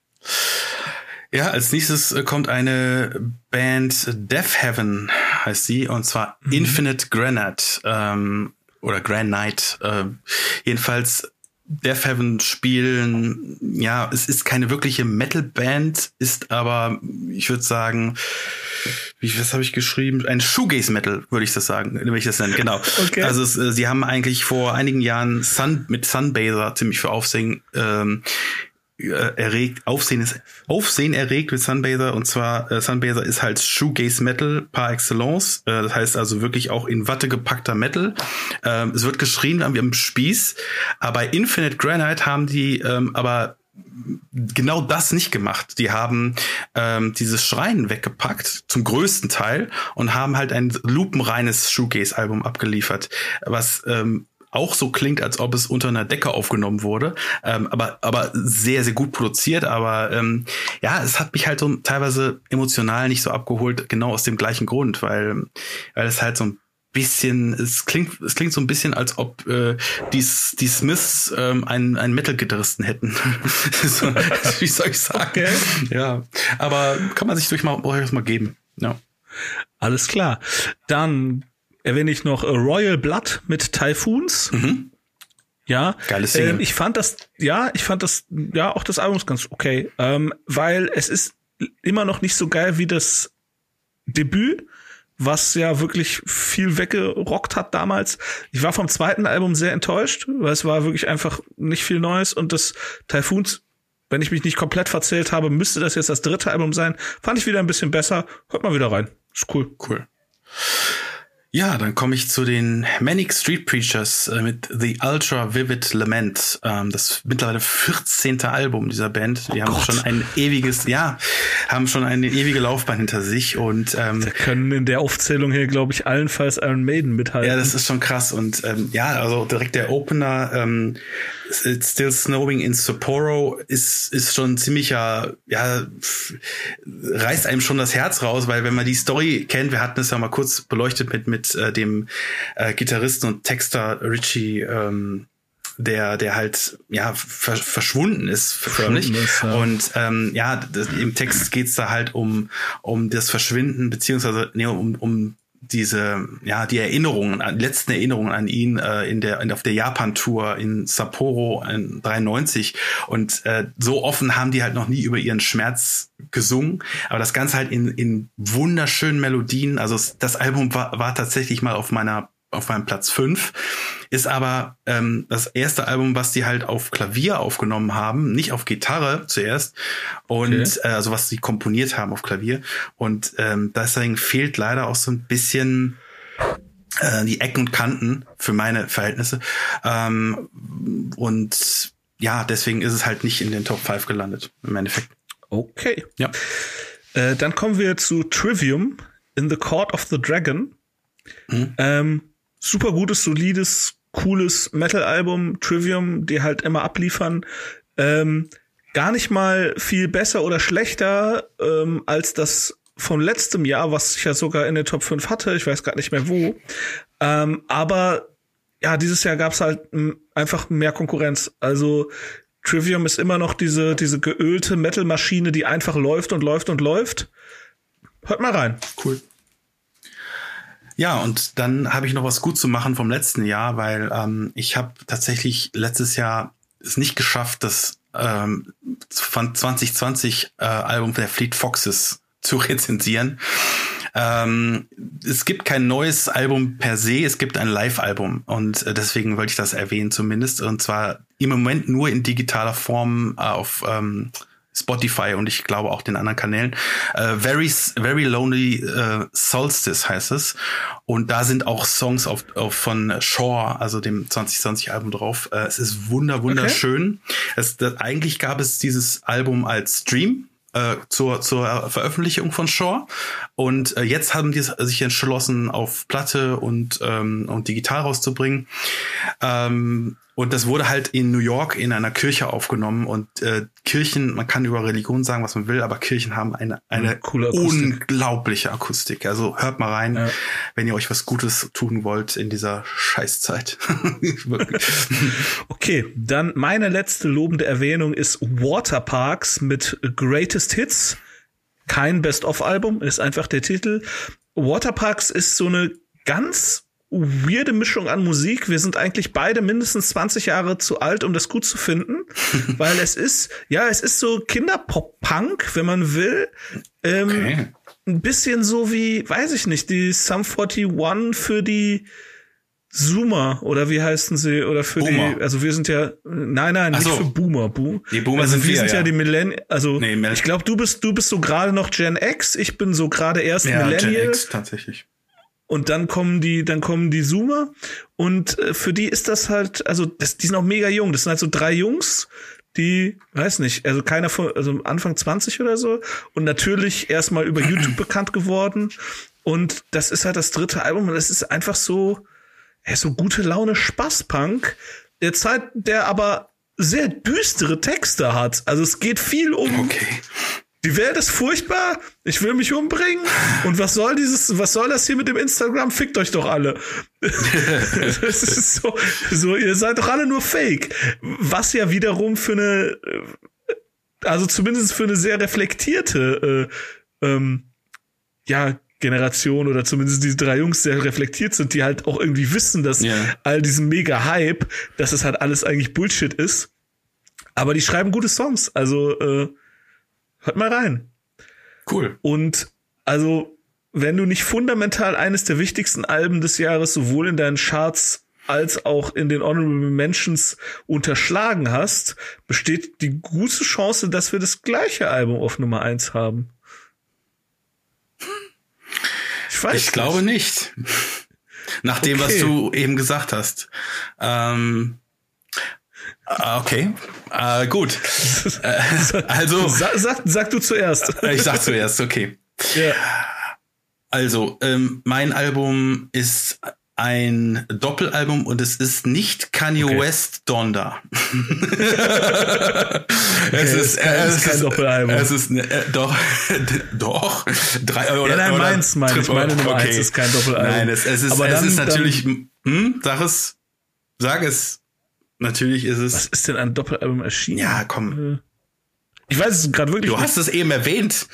Ja, als nächstes äh, kommt eine Band Death Heaven heißt sie und zwar mhm. Infinite Granite ähm, oder Granite. Äh, jedenfalls Death Heaven spielen, ja, es ist keine wirkliche Metal-Band, ist aber, ich würde sagen, wie was habe ich geschrieben? Ein Shoegaze-Metal, würde ich das sagen, würde ich das nennen, genau. Okay. Also es, äh, sie haben eigentlich vor einigen Jahren Sun, mit Sunbather ziemlich für Aufsehen ähm, äh, erregt, Aufsehen ist Aufsehen erregt mit Sunbather und zwar äh, Sunbather ist halt Shoegaze Metal par excellence. Äh, das heißt also wirklich auch in Watte gepackter Metal. Ähm, es wird geschrien wie am Spieß, aber Infinite Granite haben die ähm, aber genau das nicht gemacht. Die haben ähm, dieses Schreien weggepackt, zum größten Teil, und haben halt ein lupenreines Shoegaze-Album abgeliefert, was ähm, auch so klingt, als ob es unter einer Decke aufgenommen wurde, ähm, aber aber sehr sehr gut produziert. Aber ähm, ja, es hat mich halt so teilweise emotional nicht so abgeholt, genau aus dem gleichen Grund, weil weil es halt so ein bisschen, es klingt, es klingt so ein bisschen, als ob äh, die, die Smiths ähm, einen, einen Metal-Gitarristen hätten. so, wie soll ich sagen? Ja, aber kann man sich durch mal, durchaus mal geben. Ja. Alles klar. Dann erwähne ich noch Royal Blood mit Typhoons. Mhm. Ja, Geiles Single. Ähm, ich fand das, ja, ich fand das, ja, auch das Album ist ganz okay, ähm, weil es ist immer noch nicht so geil wie das Debüt, was ja wirklich viel weggerockt hat damals. Ich war vom zweiten Album sehr enttäuscht, weil es war wirklich einfach nicht viel Neues und das Typhoons, wenn ich mich nicht komplett verzählt habe, müsste das jetzt das dritte Album sein. Fand ich wieder ein bisschen besser. Hört mal wieder rein. Ist cool. Cool. Ja, dann komme ich zu den Manic Street Preachers äh, mit The Ultra Vivid Lament. Ähm, das mittlerweile 14. Album dieser Band. Die oh haben Gott. schon ein ewiges, ja, haben schon eine ewige Laufbahn hinter sich und ähm, Sie können in der Aufzählung hier, glaube ich, allenfalls Iron Maiden mithalten. Ja, das ist schon krass und ähm, ja, also direkt der Opener ähm, It's Still Snowing in Sapporo ist, ist schon ziemlicher, ja, reißt einem schon das Herz raus, weil wenn man die Story kennt, wir hatten es ja mal kurz beleuchtet mit, mit äh, dem äh, Gitarristen und Texter Richie, ähm, der der halt ja ver verschwunden ist förmlich ist, ja. und ähm, ja das, im Text geht's da halt um um das Verschwinden beziehungsweise nee, um um diese, ja, die Erinnerungen, letzten Erinnerungen an ihn äh, in der, in, auf der Japan-Tour in Sapporo in 93. Und äh, so offen haben die halt noch nie über ihren Schmerz gesungen. Aber das Ganze halt in, in wunderschönen Melodien. Also das Album war, war tatsächlich mal auf meiner auf meinem Platz fünf ist aber ähm, das erste Album, was die halt auf Klavier aufgenommen haben, nicht auf Gitarre zuerst und okay. äh, also was sie komponiert haben auf Klavier und ähm, deswegen fehlt leider auch so ein bisschen äh, die Ecken und Kanten für meine Verhältnisse ähm, und ja, deswegen ist es halt nicht in den Top 5 gelandet im Endeffekt. Okay. Ja. Äh, dann kommen wir zu Trivium in the Court of the Dragon. Mhm. Ähm, super gutes, solides, cooles Metal-Album, Trivium, die halt immer abliefern. Ähm, gar nicht mal viel besser oder schlechter ähm, als das von letztem Jahr, was ich ja sogar in den Top 5 hatte. Ich weiß gar nicht mehr wo. Ähm, aber ja, dieses Jahr gab's halt einfach mehr Konkurrenz. Also Trivium ist immer noch diese, diese geölte Metal-Maschine, die einfach läuft und läuft und läuft. Hört mal rein. Cool. Ja, und dann habe ich noch was gut zu machen vom letzten Jahr, weil ähm, ich habe tatsächlich letztes Jahr es nicht geschafft, das ähm, 2020 äh, Album der Fleet Foxes zu rezensieren. Ähm, es gibt kein neues Album per se, es gibt ein Live-Album und äh, deswegen wollte ich das erwähnen zumindest und zwar im Moment nur in digitaler Form äh, auf ähm, Spotify und ich glaube auch den anderen Kanälen. Äh, Very, Very Lonely äh, Solstice heißt es. Und da sind auch Songs auf, auf von Shore, also dem 2020 Album drauf. Äh, es ist wunder, wunderschön. Okay. Es, das, eigentlich gab es dieses Album als Stream äh, zur, zur Veröffentlichung von Shore. Und äh, jetzt haben die sich entschlossen, auf Platte und, ähm, und digital rauszubringen. Ähm, und das wurde halt in New York in einer Kirche aufgenommen. Und äh, Kirchen, man kann über Religion sagen, was man will, aber Kirchen haben eine, eine Coole Akustik. unglaubliche Akustik. Also hört mal rein, ja. wenn ihr euch was Gutes tun wollt in dieser Scheißzeit. okay, dann meine letzte lobende Erwähnung ist Waterparks mit Greatest Hits. Kein Best-of-Album, ist einfach der Titel. Waterparks ist so eine ganz weirde Mischung an Musik. Wir sind eigentlich beide mindestens 20 Jahre zu alt, um das gut zu finden, weil es ist, ja, es ist so Kinderpop-Punk, wenn man will. Ähm, okay. Ein bisschen so wie, weiß ich nicht, die Sum 41 für die Zoomer oder wie heißen sie oder für Boomer. die also wir sind ja nein nein nicht so. für Boomer Bo die Boomer also sind wir, sind ja, ja die Millennial also nee, ich glaube du bist du bist so gerade noch Gen X ich bin so gerade erst ja, Millennial Gen X tatsächlich und dann kommen die, dann kommen die Zoomer. Und äh, für die ist das halt, also das, die sind auch mega jung. Das sind halt so drei Jungs, die, weiß nicht, also keiner von, also Anfang 20 oder so. Und natürlich erstmal über YouTube bekannt geworden. Und das ist halt das dritte Album. Und es ist einfach so, ja, so gute Laune Spaßpunk der Zeit, der aber sehr düstere Texte hat. Also es geht viel um okay die Welt ist furchtbar, ich will mich umbringen und was soll dieses, was soll das hier mit dem Instagram? Fickt euch doch alle. das ist so, so, ihr seid doch alle nur Fake. Was ja wiederum für eine, also zumindest für eine sehr reflektierte, äh, ähm, ja, Generation oder zumindest diese drei Jungs sehr reflektiert sind, die halt auch irgendwie wissen, dass yeah. all diesem mega Hype, dass es halt alles eigentlich Bullshit ist. Aber die schreiben gute Songs. Also, äh, Hört mal rein. Cool. Und also, wenn du nicht fundamental eines der wichtigsten Alben des Jahres sowohl in deinen Charts als auch in den Honorable Mentions unterschlagen hast, besteht die gute Chance, dass wir das gleiche Album auf Nummer eins haben. Ich weiß Ich nicht. glaube nicht. Nach dem, okay. was du eben gesagt hast. Ähm, okay, äh, gut. Also sag, sag, sag, du zuerst. ich sag zuerst, okay. Ja. Also ähm, mein Album ist ein Doppelalbum und es ist nicht Kanye okay. West Donda. es ist, es ist kein Doppelalbum. Es ist ne, äh, doch doch drei oder, ja, nein, oder meins, meine ich meine Nummer okay. eins ist kein Doppelalbum. Nein, es, es ist Aber es dann, ist natürlich hm, sag es sag es Natürlich ist es. Was ist denn ein Doppelalbum erschienen? Ja, komm. Ich weiß es gerade wirklich. Du nicht. hast es eben erwähnt.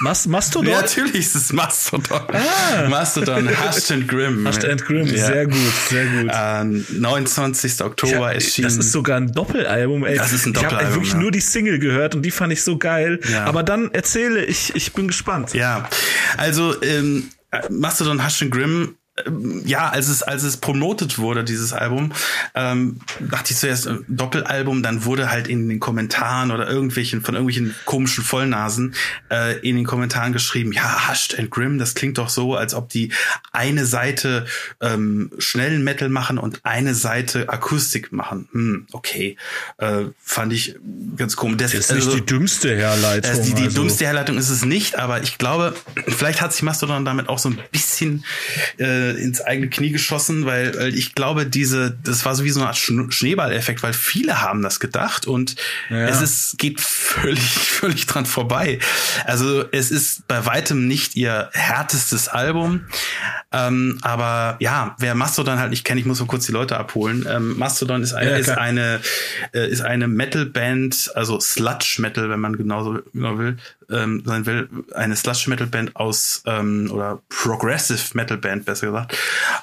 Mas Mastodon? Ja, natürlich ist es Mastodon. Ah. Mastodon, Hushed and Grim. Hushed and Grim, ja. sehr gut, sehr gut. Ähm, 29. Oktober hab, erschienen. Das ist sogar ein Doppelalbum, ey. Das ist ein Doppelalbum. Ich habe wirklich ja. nur die Single gehört und die fand ich so geil. Ja. Aber dann erzähle ich, ich bin gespannt. Ja, also ähm, Mastodon, Hushed and Grim ja, als es, als es promotet wurde, dieses Album, ähm, dachte ich zuerst äh, Doppelalbum, dann wurde halt in den Kommentaren oder irgendwelchen, von irgendwelchen komischen Vollnasen äh, in den Kommentaren geschrieben, ja, Hushed and Grim, das klingt doch so, als ob die eine Seite ähm, schnellen Metal machen und eine Seite Akustik machen. Hm, okay. Äh, fand ich ganz komisch. Das ist also, nicht die dümmste Herleitung. Äh, die die also. dümmste Herleitung ist es nicht, aber ich glaube, vielleicht hat sich Mastodon damit auch so ein bisschen äh, äh, ins eigene Knie geschossen, weil, weil ich glaube, diese, das war so wie so eine Art Schneeballeffekt, weil viele haben das gedacht und ja. es ist, geht völlig, völlig dran vorbei. Also es ist bei weitem nicht ihr härtestes Album, ähm, aber ja, wer Mastodon halt nicht kennt, ich muss mal kurz die Leute abholen. Ähm, Mastodon ist eine, ja, ist eine, äh, ist eine Metal-Band, also Sludge Metal, wenn man genauso genau will, ähm, sein will, eine Sludge Metal Band aus ähm, oder Progressive Metal Band besser gesagt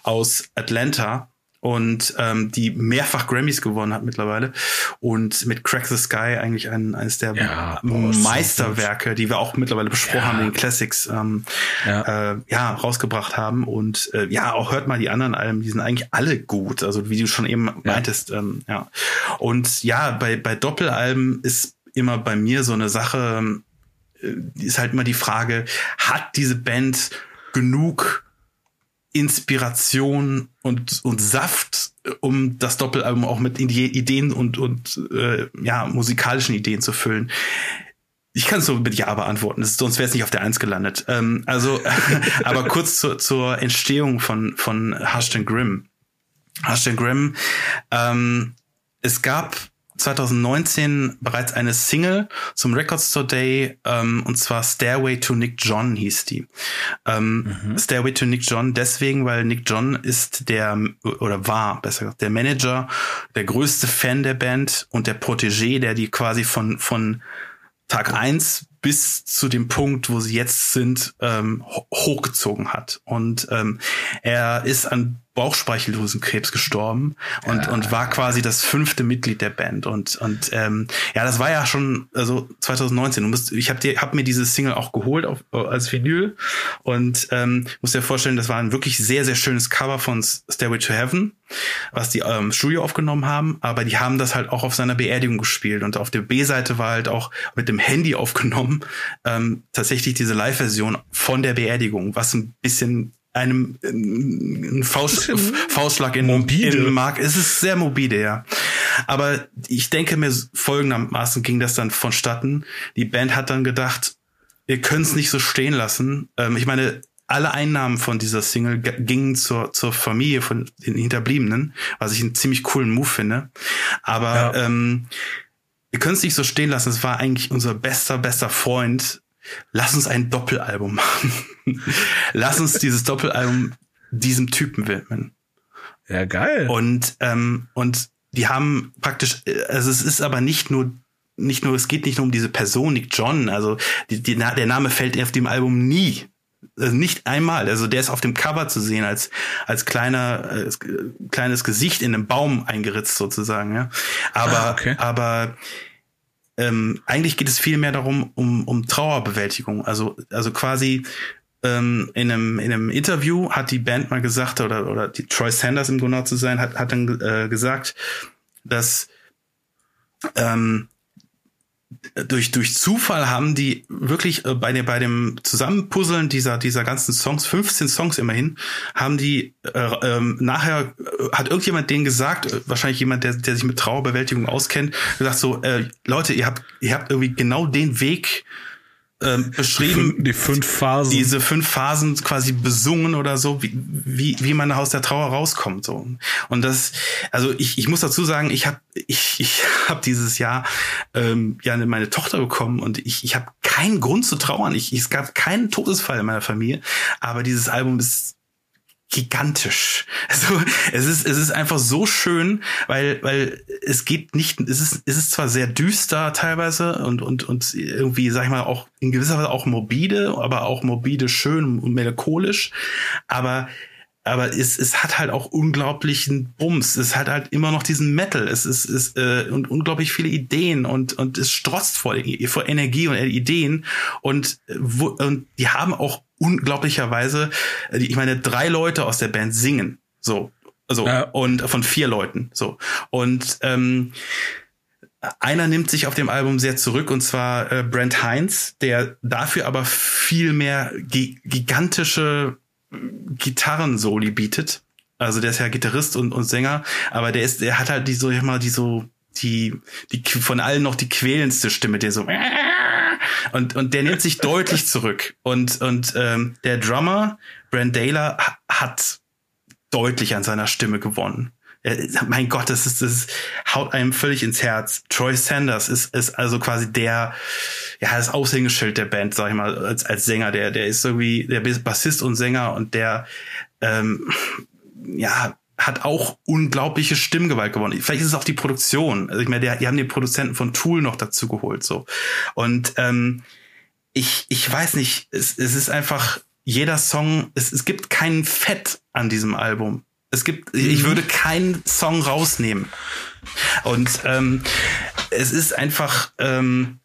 aus Atlanta und ähm, die mehrfach Grammys gewonnen hat mittlerweile und mit Crack the Sky eigentlich ein, eines der ja, boah, Meisterwerke, die wir auch mittlerweile besprochen ja. haben, den Classics, ähm, ja. Äh, ja, rausgebracht haben und äh, ja, auch hört mal die anderen Alben, die sind eigentlich alle gut, also wie du schon eben meintest, ähm, ja. Und ja, bei, bei Doppelalben ist immer bei mir so eine Sache, äh, ist halt immer die Frage, hat diese Band genug Inspiration und, und Saft, um das Doppelalbum auch mit Ideen und, und äh, ja, musikalischen Ideen zu füllen. Ich kann es so mit Ja beantworten, sonst wäre es nicht auf der Eins gelandet. Ähm, also, aber kurz zur, zur Entstehung von, von Hushed and Grimm. Hushed and Grimm, ähm, es gab 2019 bereits eine Single zum Record Store Day ähm, und zwar Stairway to Nick John hieß die. Ähm, mhm. Stairway to Nick John deswegen, weil Nick John ist der oder war besser gesagt der Manager, der größte Fan der Band und der Protégé, der die quasi von von Tag eins bis zu dem Punkt, wo sie jetzt sind, ähm, hochgezogen hat. Und ähm, er ist an Bauchspeicheldrüsenkrebs gestorben und, ja. und war quasi das fünfte Mitglied der Band. Und, und ähm, ja, das war ja schon also 2019. Du musst, ich habe hab mir diese Single auch geholt auf, als Vinyl und ähm, muss dir vorstellen, das war ein wirklich sehr, sehr schönes Cover von Stairway to Heaven, was die ähm, Studio aufgenommen haben, aber die haben das halt auch auf seiner Beerdigung gespielt und auf der B-Seite war halt auch mit dem Handy aufgenommen, ähm, tatsächlich diese Live-Version von der Beerdigung, was ein bisschen einem ein Faust, Faustschlag in, mobile. in Mark. Es ist sehr mobile, ja. Aber ich denke mir folgendermaßen ging das dann vonstatten. Die Band hat dann gedacht, wir können es nicht so stehen lassen. Ähm, ich meine, alle Einnahmen von dieser Single gingen zur, zur Familie von den Hinterbliebenen, was ich einen ziemlich coolen Move finde. Aber ja. ähm, wir können es nicht so stehen lassen. Es war eigentlich unser bester, bester Freund, lass uns ein Doppelalbum machen. lass uns dieses Doppelalbum diesem Typen widmen. Ja, geil. Und, ähm, und die haben praktisch, also es ist aber nicht nur nicht nur, es geht nicht nur um diese Person, Nick John, also die, die, der Name fällt auf dem Album nie. Also nicht einmal. Also der ist auf dem Cover zu sehen als als kleiner als kleines Gesicht in einem Baum eingeritzt sozusagen. Ja. Aber ah, okay. aber ähm, eigentlich geht es viel mehr darum, um, um Trauerbewältigung. Also, also quasi ähm, in, einem, in einem Interview hat die Band mal gesagt, oder, oder die Troy Sanders im genau zu sein, hat, hat dann äh, gesagt, dass ähm, durch, durch Zufall haben die wirklich äh, bei, dem, bei dem Zusammenpuzzeln dieser, dieser ganzen Songs, 15 Songs immerhin, haben die äh, ähm, nachher, äh, hat irgendjemand denen gesagt, äh, wahrscheinlich jemand, der, der sich mit Trauerbewältigung auskennt, gesagt so, äh, Leute, ihr habt, ihr habt irgendwie genau den Weg ähm, beschrieben. Die fünf Phasen. Diese fünf Phasen quasi besungen oder so, wie, wie, wie man aus der Trauer rauskommt. So. Und das, also ich, ich muss dazu sagen, ich habe ich, ich hab dieses Jahr ähm, ja meine Tochter bekommen und ich, ich habe keinen Grund zu trauern. Ich, es gab keinen Todesfall in meiner Familie, aber dieses Album ist gigantisch. Also es ist es ist einfach so schön, weil weil es geht nicht es ist es ist zwar sehr düster teilweise und und und irgendwie sag ich mal auch in gewisser Weise auch morbide, aber auch morbide schön und melancholisch, aber aber es, es hat halt auch unglaublichen Bums. Es hat halt immer noch diesen Metal. Es ist, ist äh, und unglaublich viele Ideen und und es strotzt vor, vor Energie und Ideen und wo, und die haben auch unglaublicherweise, äh, ich meine, drei Leute aus der Band singen. So. So. Ja. Und von vier Leuten. So. Und ähm, einer nimmt sich auf dem Album sehr zurück und zwar äh, Brent Heinz, der dafür aber viel mehr gi gigantische äh, Gitarrensoli bietet. Also der ist ja Gitarrist und, und Sänger, aber der ist, der hat halt die so, ich mal, die so, die, die von allen noch die quälendste Stimme, der so und, und der nimmt sich deutlich zurück. Und, und ähm, der Drummer, Brand Daler, hat deutlich an seiner Stimme gewonnen. Mein Gott, das ist, das haut einem völlig ins Herz. Troy Sanders ist, ist also quasi der, ja, das Aushängeschild der Band, sag ich mal, als, als Sänger. Der, der ist irgendwie der Bassist und Sänger und der, ähm, ja, hat auch unglaubliche Stimmgewalt gewonnen. Vielleicht ist es auch die Produktion. Also ich meine, die haben den Produzenten von Tool noch dazu geholt, so. Und ähm, ich, ich weiß nicht, es, es ist einfach jeder Song, es, es gibt kein Fett an diesem Album. Es gibt, mhm. ich würde keinen Song rausnehmen. Und ähm, es ist einfach ähm,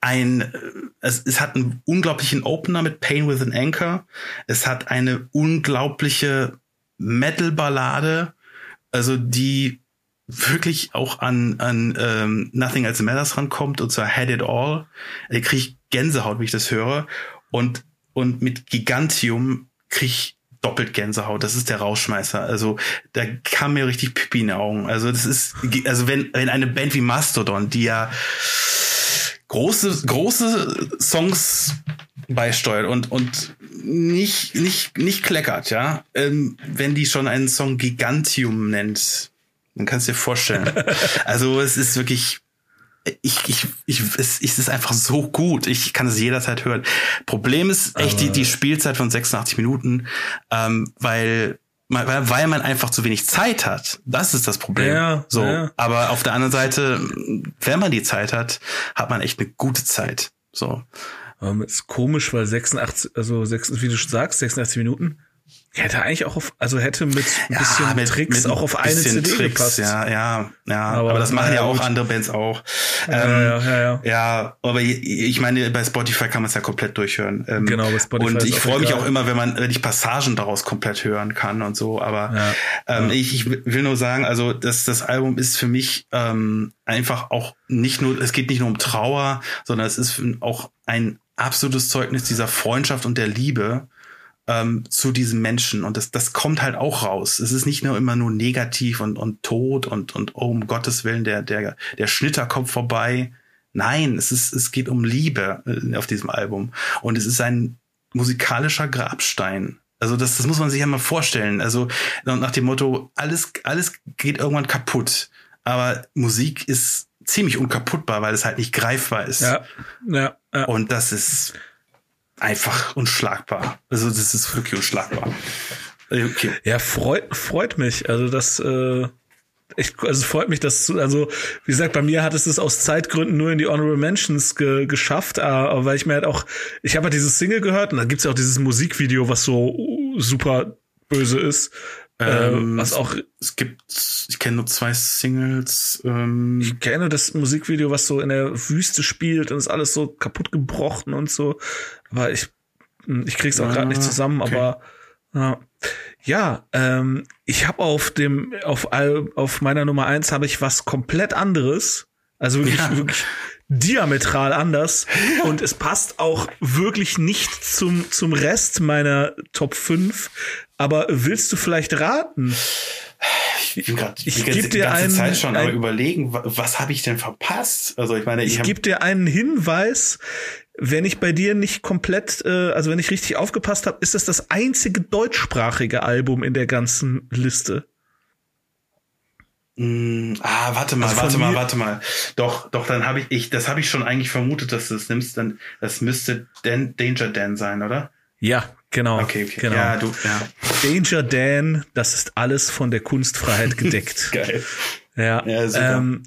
ein, es, es hat einen unglaublichen Opener mit Pain with an Anchor. Es hat eine unglaubliche Metal-Ballade, also die wirklich auch an, an ähm, Nothing Else Matters rankommt und zwar Had It All. Da kriege ich Gänsehaut, wie ich das höre. Und, und mit Gigantium kriege ich doppelt Gänsehaut. Das ist der Rauschmeißer. Also da kam mir richtig Pipi in die Augen. Also das ist, also wenn, wenn eine Band wie Mastodon, die ja große, große Songs beisteuert und, und nicht, nicht, nicht kleckert, ja, ähm, wenn die schon einen Song Gigantium nennt, dann kannst du dir vorstellen. also es ist wirklich, ich, ich, ich, es, es ist einfach so gut. Ich kann es jederzeit hören. Problem ist echt die, die Spielzeit von 86 Minuten, ähm, weil weil, weil man einfach zu wenig Zeit hat. Das ist das Problem. Ja, so, ja. aber auf der anderen Seite, wenn man die Zeit hat, hat man echt eine gute Zeit. So. Ähm, ist komisch, weil 86, also 6, wie du sagst, 86 Minuten Hätte eigentlich auch auf, also hätte mit ein bisschen ja, mit, Tricks mit auch auf eine CD Tricks, gepasst. Ja, ja, ja. Aber, aber das machen ja, ja auch gut. andere Bands auch. Ja, ähm, ja, ja, ja. ja, aber ich meine, bei Spotify kann man es ja komplett durchhören. Ähm, genau, bei Spotify. Und ich freue mich auch immer, wenn man, wenn ich Passagen daraus komplett hören kann und so. Aber ähm. Ich, ich will nur sagen, also das, das Album ist für mich ähm, einfach auch nicht nur, es geht nicht nur um Trauer, sondern es ist auch ein absolutes Zeugnis dieser Freundschaft und der Liebe ähm, zu diesem Menschen. Und das, das kommt halt auch raus. Es ist nicht nur immer nur negativ und, und Tod und, und oh, um Gottes Willen, der, der, der Schnitter kommt vorbei. Nein, es ist, es geht um Liebe äh, auf diesem Album. Und es ist ein musikalischer Grabstein. Also das, das muss man sich ja mal vorstellen. Also nach dem Motto, alles, alles geht irgendwann kaputt. Aber Musik ist ziemlich unkaputtbar, weil es halt nicht greifbar ist. Ja, ja, ja. Und das ist einfach unschlagbar. Also das ist wirklich unschlagbar. Äh, okay. Ja, freut, freut mich. Also das, äh, ich, also freut mich, dass also wie gesagt, bei mir hat es es aus Zeitgründen nur in die Honorable Mentions ge, geschafft, äh, aber weil ich mir halt auch, ich habe halt dieses Single gehört und dann gibt's ja auch dieses Musikvideo, was so super böse ist. Ähm, was auch es gibt, ich kenne nur zwei Singles. Ähm. Ich kenne das Musikvideo, was so in der Wüste spielt und ist alles so kaputt gebrochen und so. Aber ich, hm, ich krieg's auch ah, gerade nicht zusammen. Okay. Aber ja, ja ähm, ich habe auf dem, auf auf meiner Nummer eins habe ich was komplett anderes. Also wirklich, ja. wirklich diametral anders. Und es passt auch wirklich nicht zum, zum Rest meiner Top 5. Aber willst du vielleicht raten? Ich bin gerade ich gebe dir ganze einen, Zeit schon ein, überlegen, was, was habe ich denn verpasst? Also ich meine, ich, ich gebe dir einen Hinweis. Wenn ich bei dir nicht komplett, äh, also wenn ich richtig aufgepasst habe, ist das das einzige deutschsprachige Album in der ganzen Liste. Mm, ah, warte mal, also warte mal, warte mal. Doch, doch, dann habe ich, ich, das habe ich schon eigentlich vermutet, dass du das nimmst. Dann, das müsste Dan, Danger Dan sein, oder? Ja, genau. Okay, okay. Genau. Ja, du, ja. Danger Dan, das ist alles von der Kunstfreiheit gedeckt. Geil. Ja. ja super. Ähm,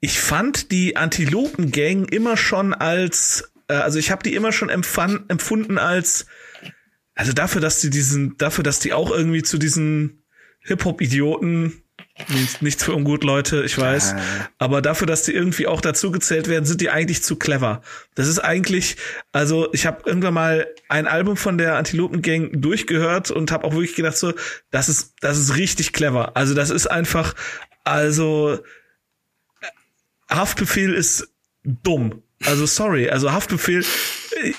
ich fand die Antilopen Gang immer schon als, äh, also ich habe die immer schon empfand, empfunden als, also dafür, dass die diesen, dafür, dass die auch irgendwie zu diesen Hip-Hop-Idioten Nichts für ungut, Leute, ich weiß. Ja. Aber dafür, dass die irgendwie auch dazu gezählt werden, sind die eigentlich zu clever. Das ist eigentlich, also ich habe irgendwann mal ein Album von der Antilopen Gang durchgehört und habe auch wirklich gedacht so, das ist, das ist richtig clever. Also das ist einfach, also Haftbefehl ist dumm. Also sorry, also Haftbefehl,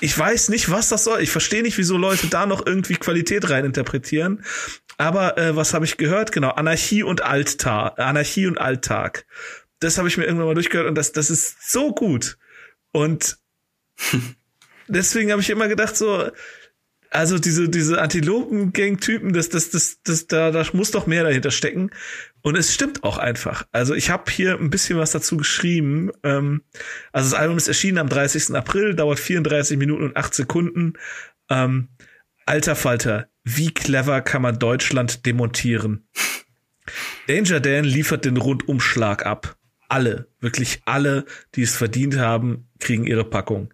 ich weiß nicht, was das soll. Ich verstehe nicht, wieso Leute da noch irgendwie Qualität reininterpretieren. Aber äh, was habe ich gehört? Genau, Anarchie und Alltag. Anarchie und Alltag. Das habe ich mir irgendwann mal durchgehört und das, das ist so gut. Und deswegen habe ich immer gedacht, so, also diese, diese Antilopen-Gang-Typen, das, das, das, das, da, da muss doch mehr dahinter stecken. Und es stimmt auch einfach. Also ich habe hier ein bisschen was dazu geschrieben. Ähm, also das Album ist erschienen am 30. April, dauert 34 Minuten und 8 Sekunden. Ähm, alter Falter, wie clever kann man Deutschland demontieren? Danger Dan liefert den Rundumschlag ab. Alle, wirklich alle, die es verdient haben, kriegen ihre Packung.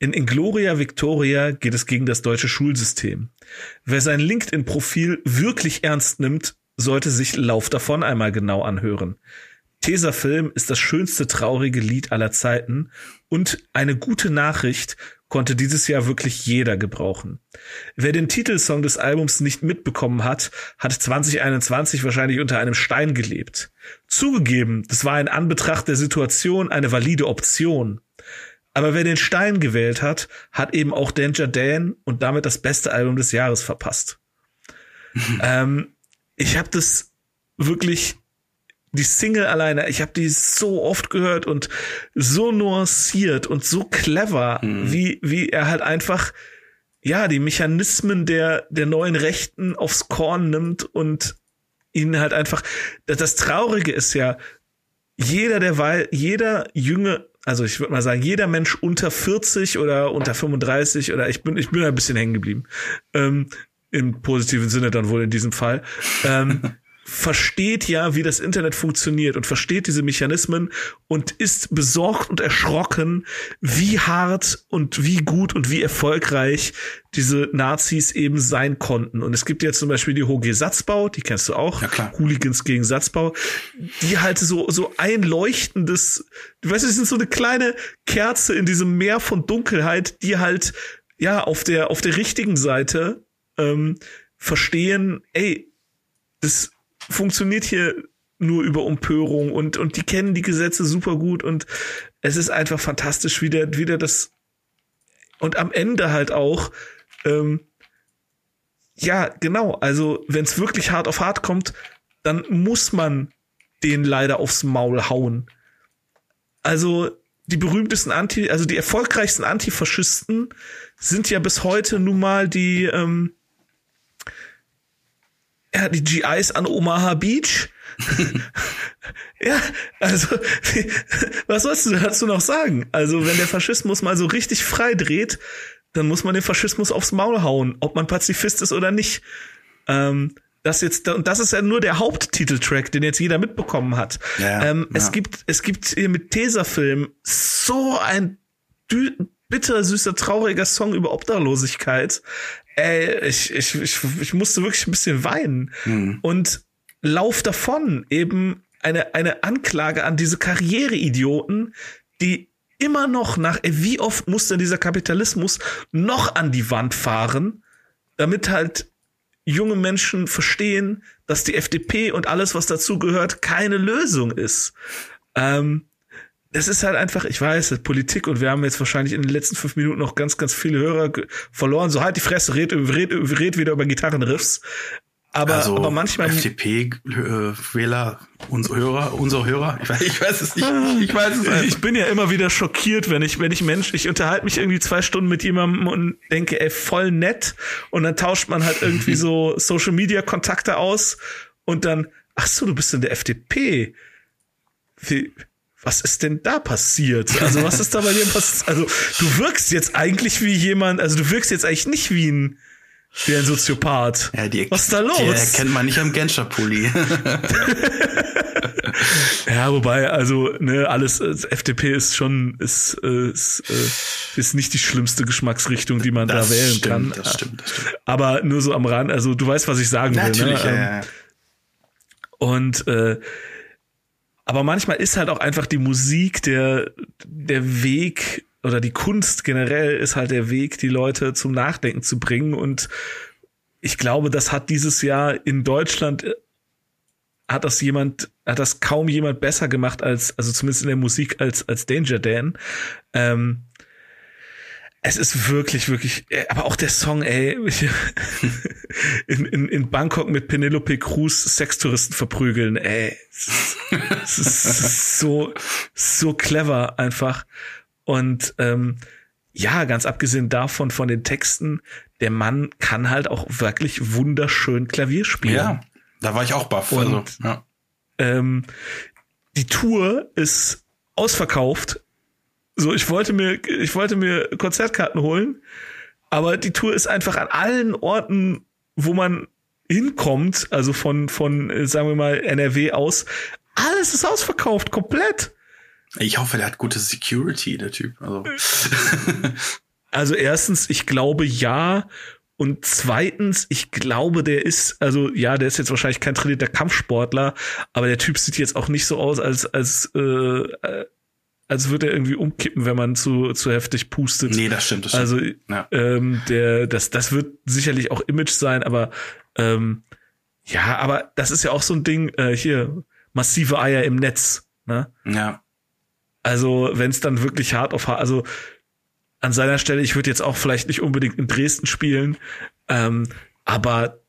In Ingloria Victoria geht es gegen das deutsche Schulsystem. Wer sein LinkedIn-Profil wirklich ernst nimmt, sollte sich Lauf davon einmal genau anhören. Tesafilm ist das schönste traurige Lied aller Zeiten und eine gute Nachricht konnte dieses Jahr wirklich jeder gebrauchen. Wer den Titelsong des Albums nicht mitbekommen hat, hat 2021 wahrscheinlich unter einem Stein gelebt. Zugegeben, das war in Anbetracht der Situation eine valide Option. Aber wer den Stein gewählt hat, hat eben auch Danger Dan und damit das beste Album des Jahres verpasst. ähm, ich habe das wirklich die Single alleine, ich habe die so oft gehört und so nuanciert und so clever, mhm. wie wie er halt einfach ja die Mechanismen der der neuen Rechten aufs Korn nimmt und ihn halt einfach das, das Traurige ist ja jeder der weil jeder junge also ich würde mal sagen jeder Mensch unter 40 oder unter 35 oder ich bin ich bin ein bisschen hängen geblieben ähm, im positiven Sinne dann wohl in diesem Fall ähm, versteht ja, wie das Internet funktioniert und versteht diese Mechanismen und ist besorgt und erschrocken, wie hart und wie gut und wie erfolgreich diese Nazis eben sein konnten. Und es gibt ja zum Beispiel die HG Satzbau, die kennst du auch, ja. Hooligans gegen Satzbau, die halt so, so ein leuchtendes, du weißt, die sind so eine kleine Kerze in diesem Meer von Dunkelheit, die halt, ja, auf der, auf der richtigen Seite, ähm, verstehen, ey, das funktioniert hier nur über Umpörung und, und die kennen die Gesetze super gut und es ist einfach fantastisch, wie der, wie der das und am Ende halt auch, ähm, ja, genau, also wenn es wirklich hart auf hart kommt, dann muss man den leider aufs Maul hauen. Also die berühmtesten Anti, also die erfolgreichsten Antifaschisten sind ja bis heute nun mal die, ähm, ja, die GIs an Omaha Beach. ja, also, was sollst du dazu noch sagen? Also, wenn der Faschismus mal so richtig frei dreht, dann muss man den Faschismus aufs Maul hauen, ob man Pazifist ist oder nicht. Ähm, das jetzt, und das ist ja nur der Haupttiteltrack, den jetzt jeder mitbekommen hat. Ja, ähm, ja. Es gibt, es gibt hier mit Tesafilm so ein bitter, süßer, trauriger Song über Obdachlosigkeit. Ey, ich, ich, ich, ich musste wirklich ein bisschen weinen. Mhm. Und lauf davon eben eine, eine Anklage an diese Karriereidioten, die immer noch nach, ey, wie oft muss denn dieser Kapitalismus noch an die Wand fahren, damit halt junge Menschen verstehen, dass die FDP und alles, was dazu gehört, keine Lösung ist. Ähm, es ist halt einfach, ich weiß, Politik und wir haben jetzt wahrscheinlich in den letzten fünf Minuten noch ganz, ganz viele Hörer verloren. So halt die Fresse, red, red, red wieder über Gitarrenriffs. Aber, also, aber manchmal. FDP-Wähler, äh, unsere Hörer, unsere Hörer, ich weiß, ich weiß es nicht. Ich weiß es nicht. Ich bin ja immer wieder schockiert, wenn ich, wenn ich Mensch, ich unterhalte mich irgendwie zwei Stunden mit jemandem und denke, ey, voll nett. Und dann tauscht man halt irgendwie so Social Media Kontakte aus und dann, ach so, du bist in der FDP. Wie, was ist denn da passiert? Also was ist da bei dir passiert? Also du wirkst jetzt eigentlich wie jemand, also du wirkst jetzt eigentlich nicht wie ein, wie ein Soziopath. Ja, die, was ist da los? Die erkennt man nicht am Genscher-Pulli. ja, wobei, also, ne, alles, äh, FDP ist schon, ist, äh, ist, äh, ist nicht die schlimmste Geschmacksrichtung, die man das da wählen stimmt, kann. Das stimmt, das stimmt. Aber nur so am Rand, also du weißt, was ich sagen Natürlich, will. Ne? Ja, ja. Und äh, aber manchmal ist halt auch einfach die Musik der, der Weg oder die Kunst generell ist halt der Weg, die Leute zum Nachdenken zu bringen. Und ich glaube, das hat dieses Jahr in Deutschland hat das jemand, hat das kaum jemand besser gemacht als, also zumindest in der Musik als, als Danger Dan. Ähm, es ist wirklich, wirklich, äh, aber auch der Song, ey, in, in, in Bangkok mit Penelope Cruz Sextouristen verprügeln, ey. Es ist, so, so clever einfach. Und ähm, ja, ganz abgesehen davon, von den Texten, der Mann kann halt auch wirklich wunderschön Klavier spielen. Ja, da war ich auch baff. Also, ja. ähm, die Tour ist ausverkauft so, ich wollte mir, ich wollte mir Konzertkarten holen, aber die Tour ist einfach an allen Orten, wo man hinkommt, also von, von, sagen wir mal, NRW aus, alles ist ausverkauft, komplett. Ich hoffe, der hat gute Security, der Typ. Also. Also erstens, ich glaube ja. Und zweitens, ich glaube, der ist, also ja, der ist jetzt wahrscheinlich kein trainierter Kampfsportler, aber der Typ sieht jetzt auch nicht so aus, als, als, äh, als würde er irgendwie umkippen, wenn man zu, zu heftig pustet. Nee, das stimmt. Das also ja. ähm, der, das, das wird sicherlich auch Image sein, aber ähm, ja, aber das ist ja auch so ein Ding, äh, hier, massive Eier im Netz. Ne? Ja. Also, wenn es dann wirklich hart auf hart, also an seiner Stelle, ich würde jetzt auch vielleicht nicht unbedingt in Dresden spielen, ähm, aber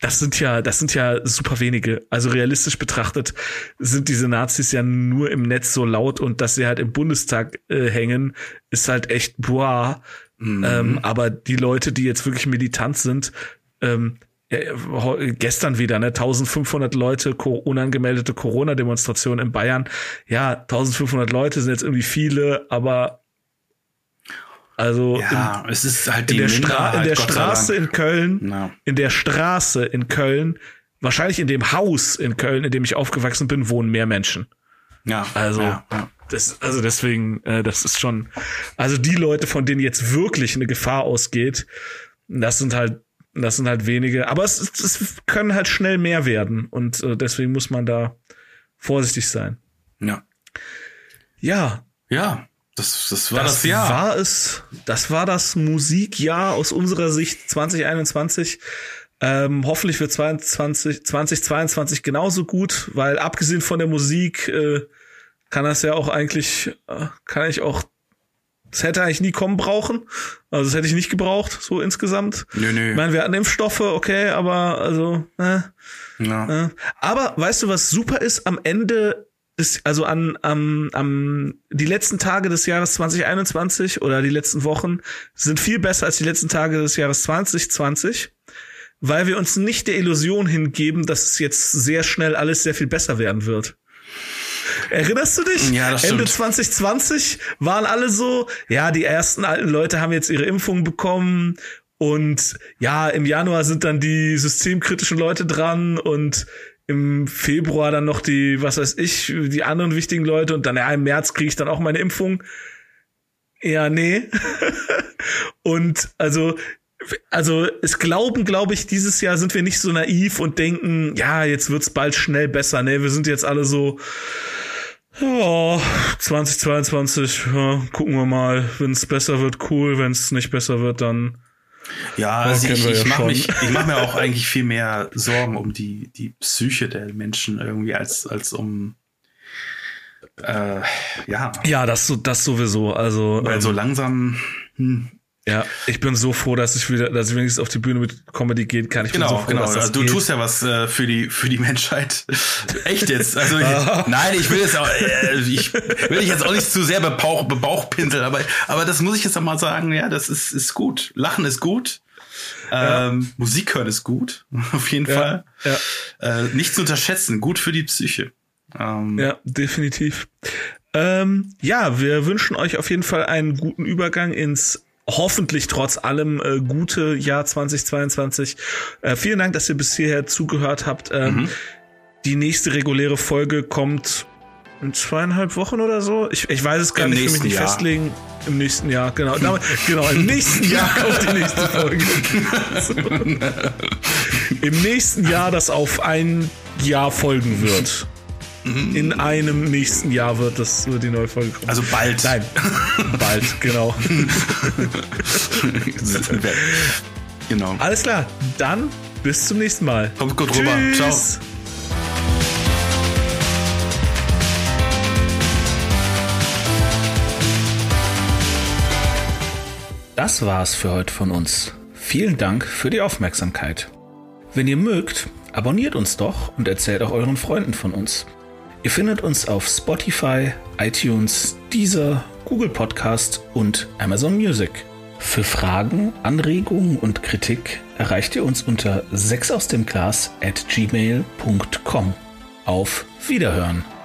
das sind ja, das sind ja super wenige. Also realistisch betrachtet sind diese Nazis ja nur im Netz so laut und dass sie halt im Bundestag äh, hängen, ist halt echt boah. Mhm. Ähm, aber die Leute, die jetzt wirklich militant sind, ähm, ja, gestern wieder, ne, 1500 Leute, unangemeldete Corona-Demonstrationen in Bayern. Ja, 1500 Leute sind jetzt irgendwie viele, aber also ja, im, es ist halt in der, Stra in der Straße in Köln, no. in der Straße in Köln, wahrscheinlich in dem Haus in Köln, in dem ich aufgewachsen bin, wohnen mehr Menschen. Ja. Also ja, ja. das, also deswegen, äh, das ist schon, also die Leute, von denen jetzt wirklich eine Gefahr ausgeht, das sind halt, das sind halt wenige. Aber es, es können halt schnell mehr werden und äh, deswegen muss man da vorsichtig sein. Ja. Ja. Ja. Das, das war das, das Jahr. War es, das war das Musikjahr aus unserer Sicht 2021. Ähm, hoffentlich wird 22, 2022 genauso gut, weil abgesehen von der Musik äh, kann das ja auch eigentlich, äh, kann ich auch, das hätte eigentlich nie kommen brauchen. Also das hätte ich nicht gebraucht, so insgesamt. Nö, nö. Ich meine, wir hatten Impfstoffe, okay, aber also, äh, ja. äh. Aber weißt du, was super ist? Am Ende ist, also an, am, am, die letzten Tage des Jahres 2021 oder die letzten Wochen sind viel besser als die letzten Tage des Jahres 2020, weil wir uns nicht der Illusion hingeben, dass es jetzt sehr schnell alles sehr viel besser werden wird. Erinnerst du dich? Ja, das Ende stimmt. 2020 waren alle so, ja, die ersten alten Leute haben jetzt ihre Impfung bekommen und ja, im Januar sind dann die systemkritischen Leute dran und im Februar dann noch die, was weiß ich, die anderen wichtigen Leute und dann ja, im März kriege ich dann auch meine Impfung. Ja, nee. und also also es glauben, glaube ich, dieses Jahr sind wir nicht so naiv und denken, ja, jetzt wird's bald schnell besser. Nee, wir sind jetzt alle so ja, 2022, ja, gucken wir mal, wenn es besser wird, cool, wenn es nicht besser wird, dann ja, also ich, ich ja mache mich, ich mache mir auch eigentlich viel mehr Sorgen um die, die Psyche der Menschen irgendwie als, als um, äh, ja. Ja, das, das sowieso, also. Weil ähm, so langsam, hm, ja, ich bin so froh, dass ich wieder, dass ich wenigstens auf die Bühne mit Comedy gehen kann. Ich genau, bin so froh, genau. Dass das also, du geht. tust ja was äh, für die für die Menschheit. Echt jetzt? Also nein, ich will jetzt auch, äh, ich will dich jetzt auch nicht zu sehr bebauch, bebauchpinseln, aber aber das muss ich jetzt auch mal sagen. Ja, das ist ist gut. Lachen ist gut. Ähm, ja. Musik hören ist gut, auf jeden ja, Fall. Ja. Äh, nicht zu unterschätzen, gut für die Psyche. Ähm, ja, definitiv. Ähm, ja, wir wünschen euch auf jeden Fall einen guten Übergang ins hoffentlich trotz allem äh, gute Jahr 2022. Äh, vielen Dank, dass ihr bis hierher zugehört habt. Ähm, mhm. Die nächste reguläre Folge kommt in zweieinhalb Wochen oder so. Ich, ich weiß es gar Im nicht, für mich nicht Jahr. festlegen. Im nächsten Jahr, genau. genau, im nächsten Jahr kommt die nächste Folge. So. Im nächsten Jahr, das auf ein Jahr folgen wird. In einem nächsten Jahr wird das wird die neue Folge kommen. Also bald. Nein, bald, genau. genau. Alles klar, dann bis zum nächsten Mal. Kommt gut rüber. Ciao. Das war's für heute von uns. Vielen Dank für die Aufmerksamkeit. Wenn ihr mögt, abonniert uns doch und erzählt auch euren Freunden von uns. Ihr findet uns auf Spotify, iTunes, Deezer, Google Podcast und Amazon Music. Für Fragen, Anregungen und Kritik erreicht ihr uns unter 6 aus dem Glas at gmail.com. Auf Wiederhören!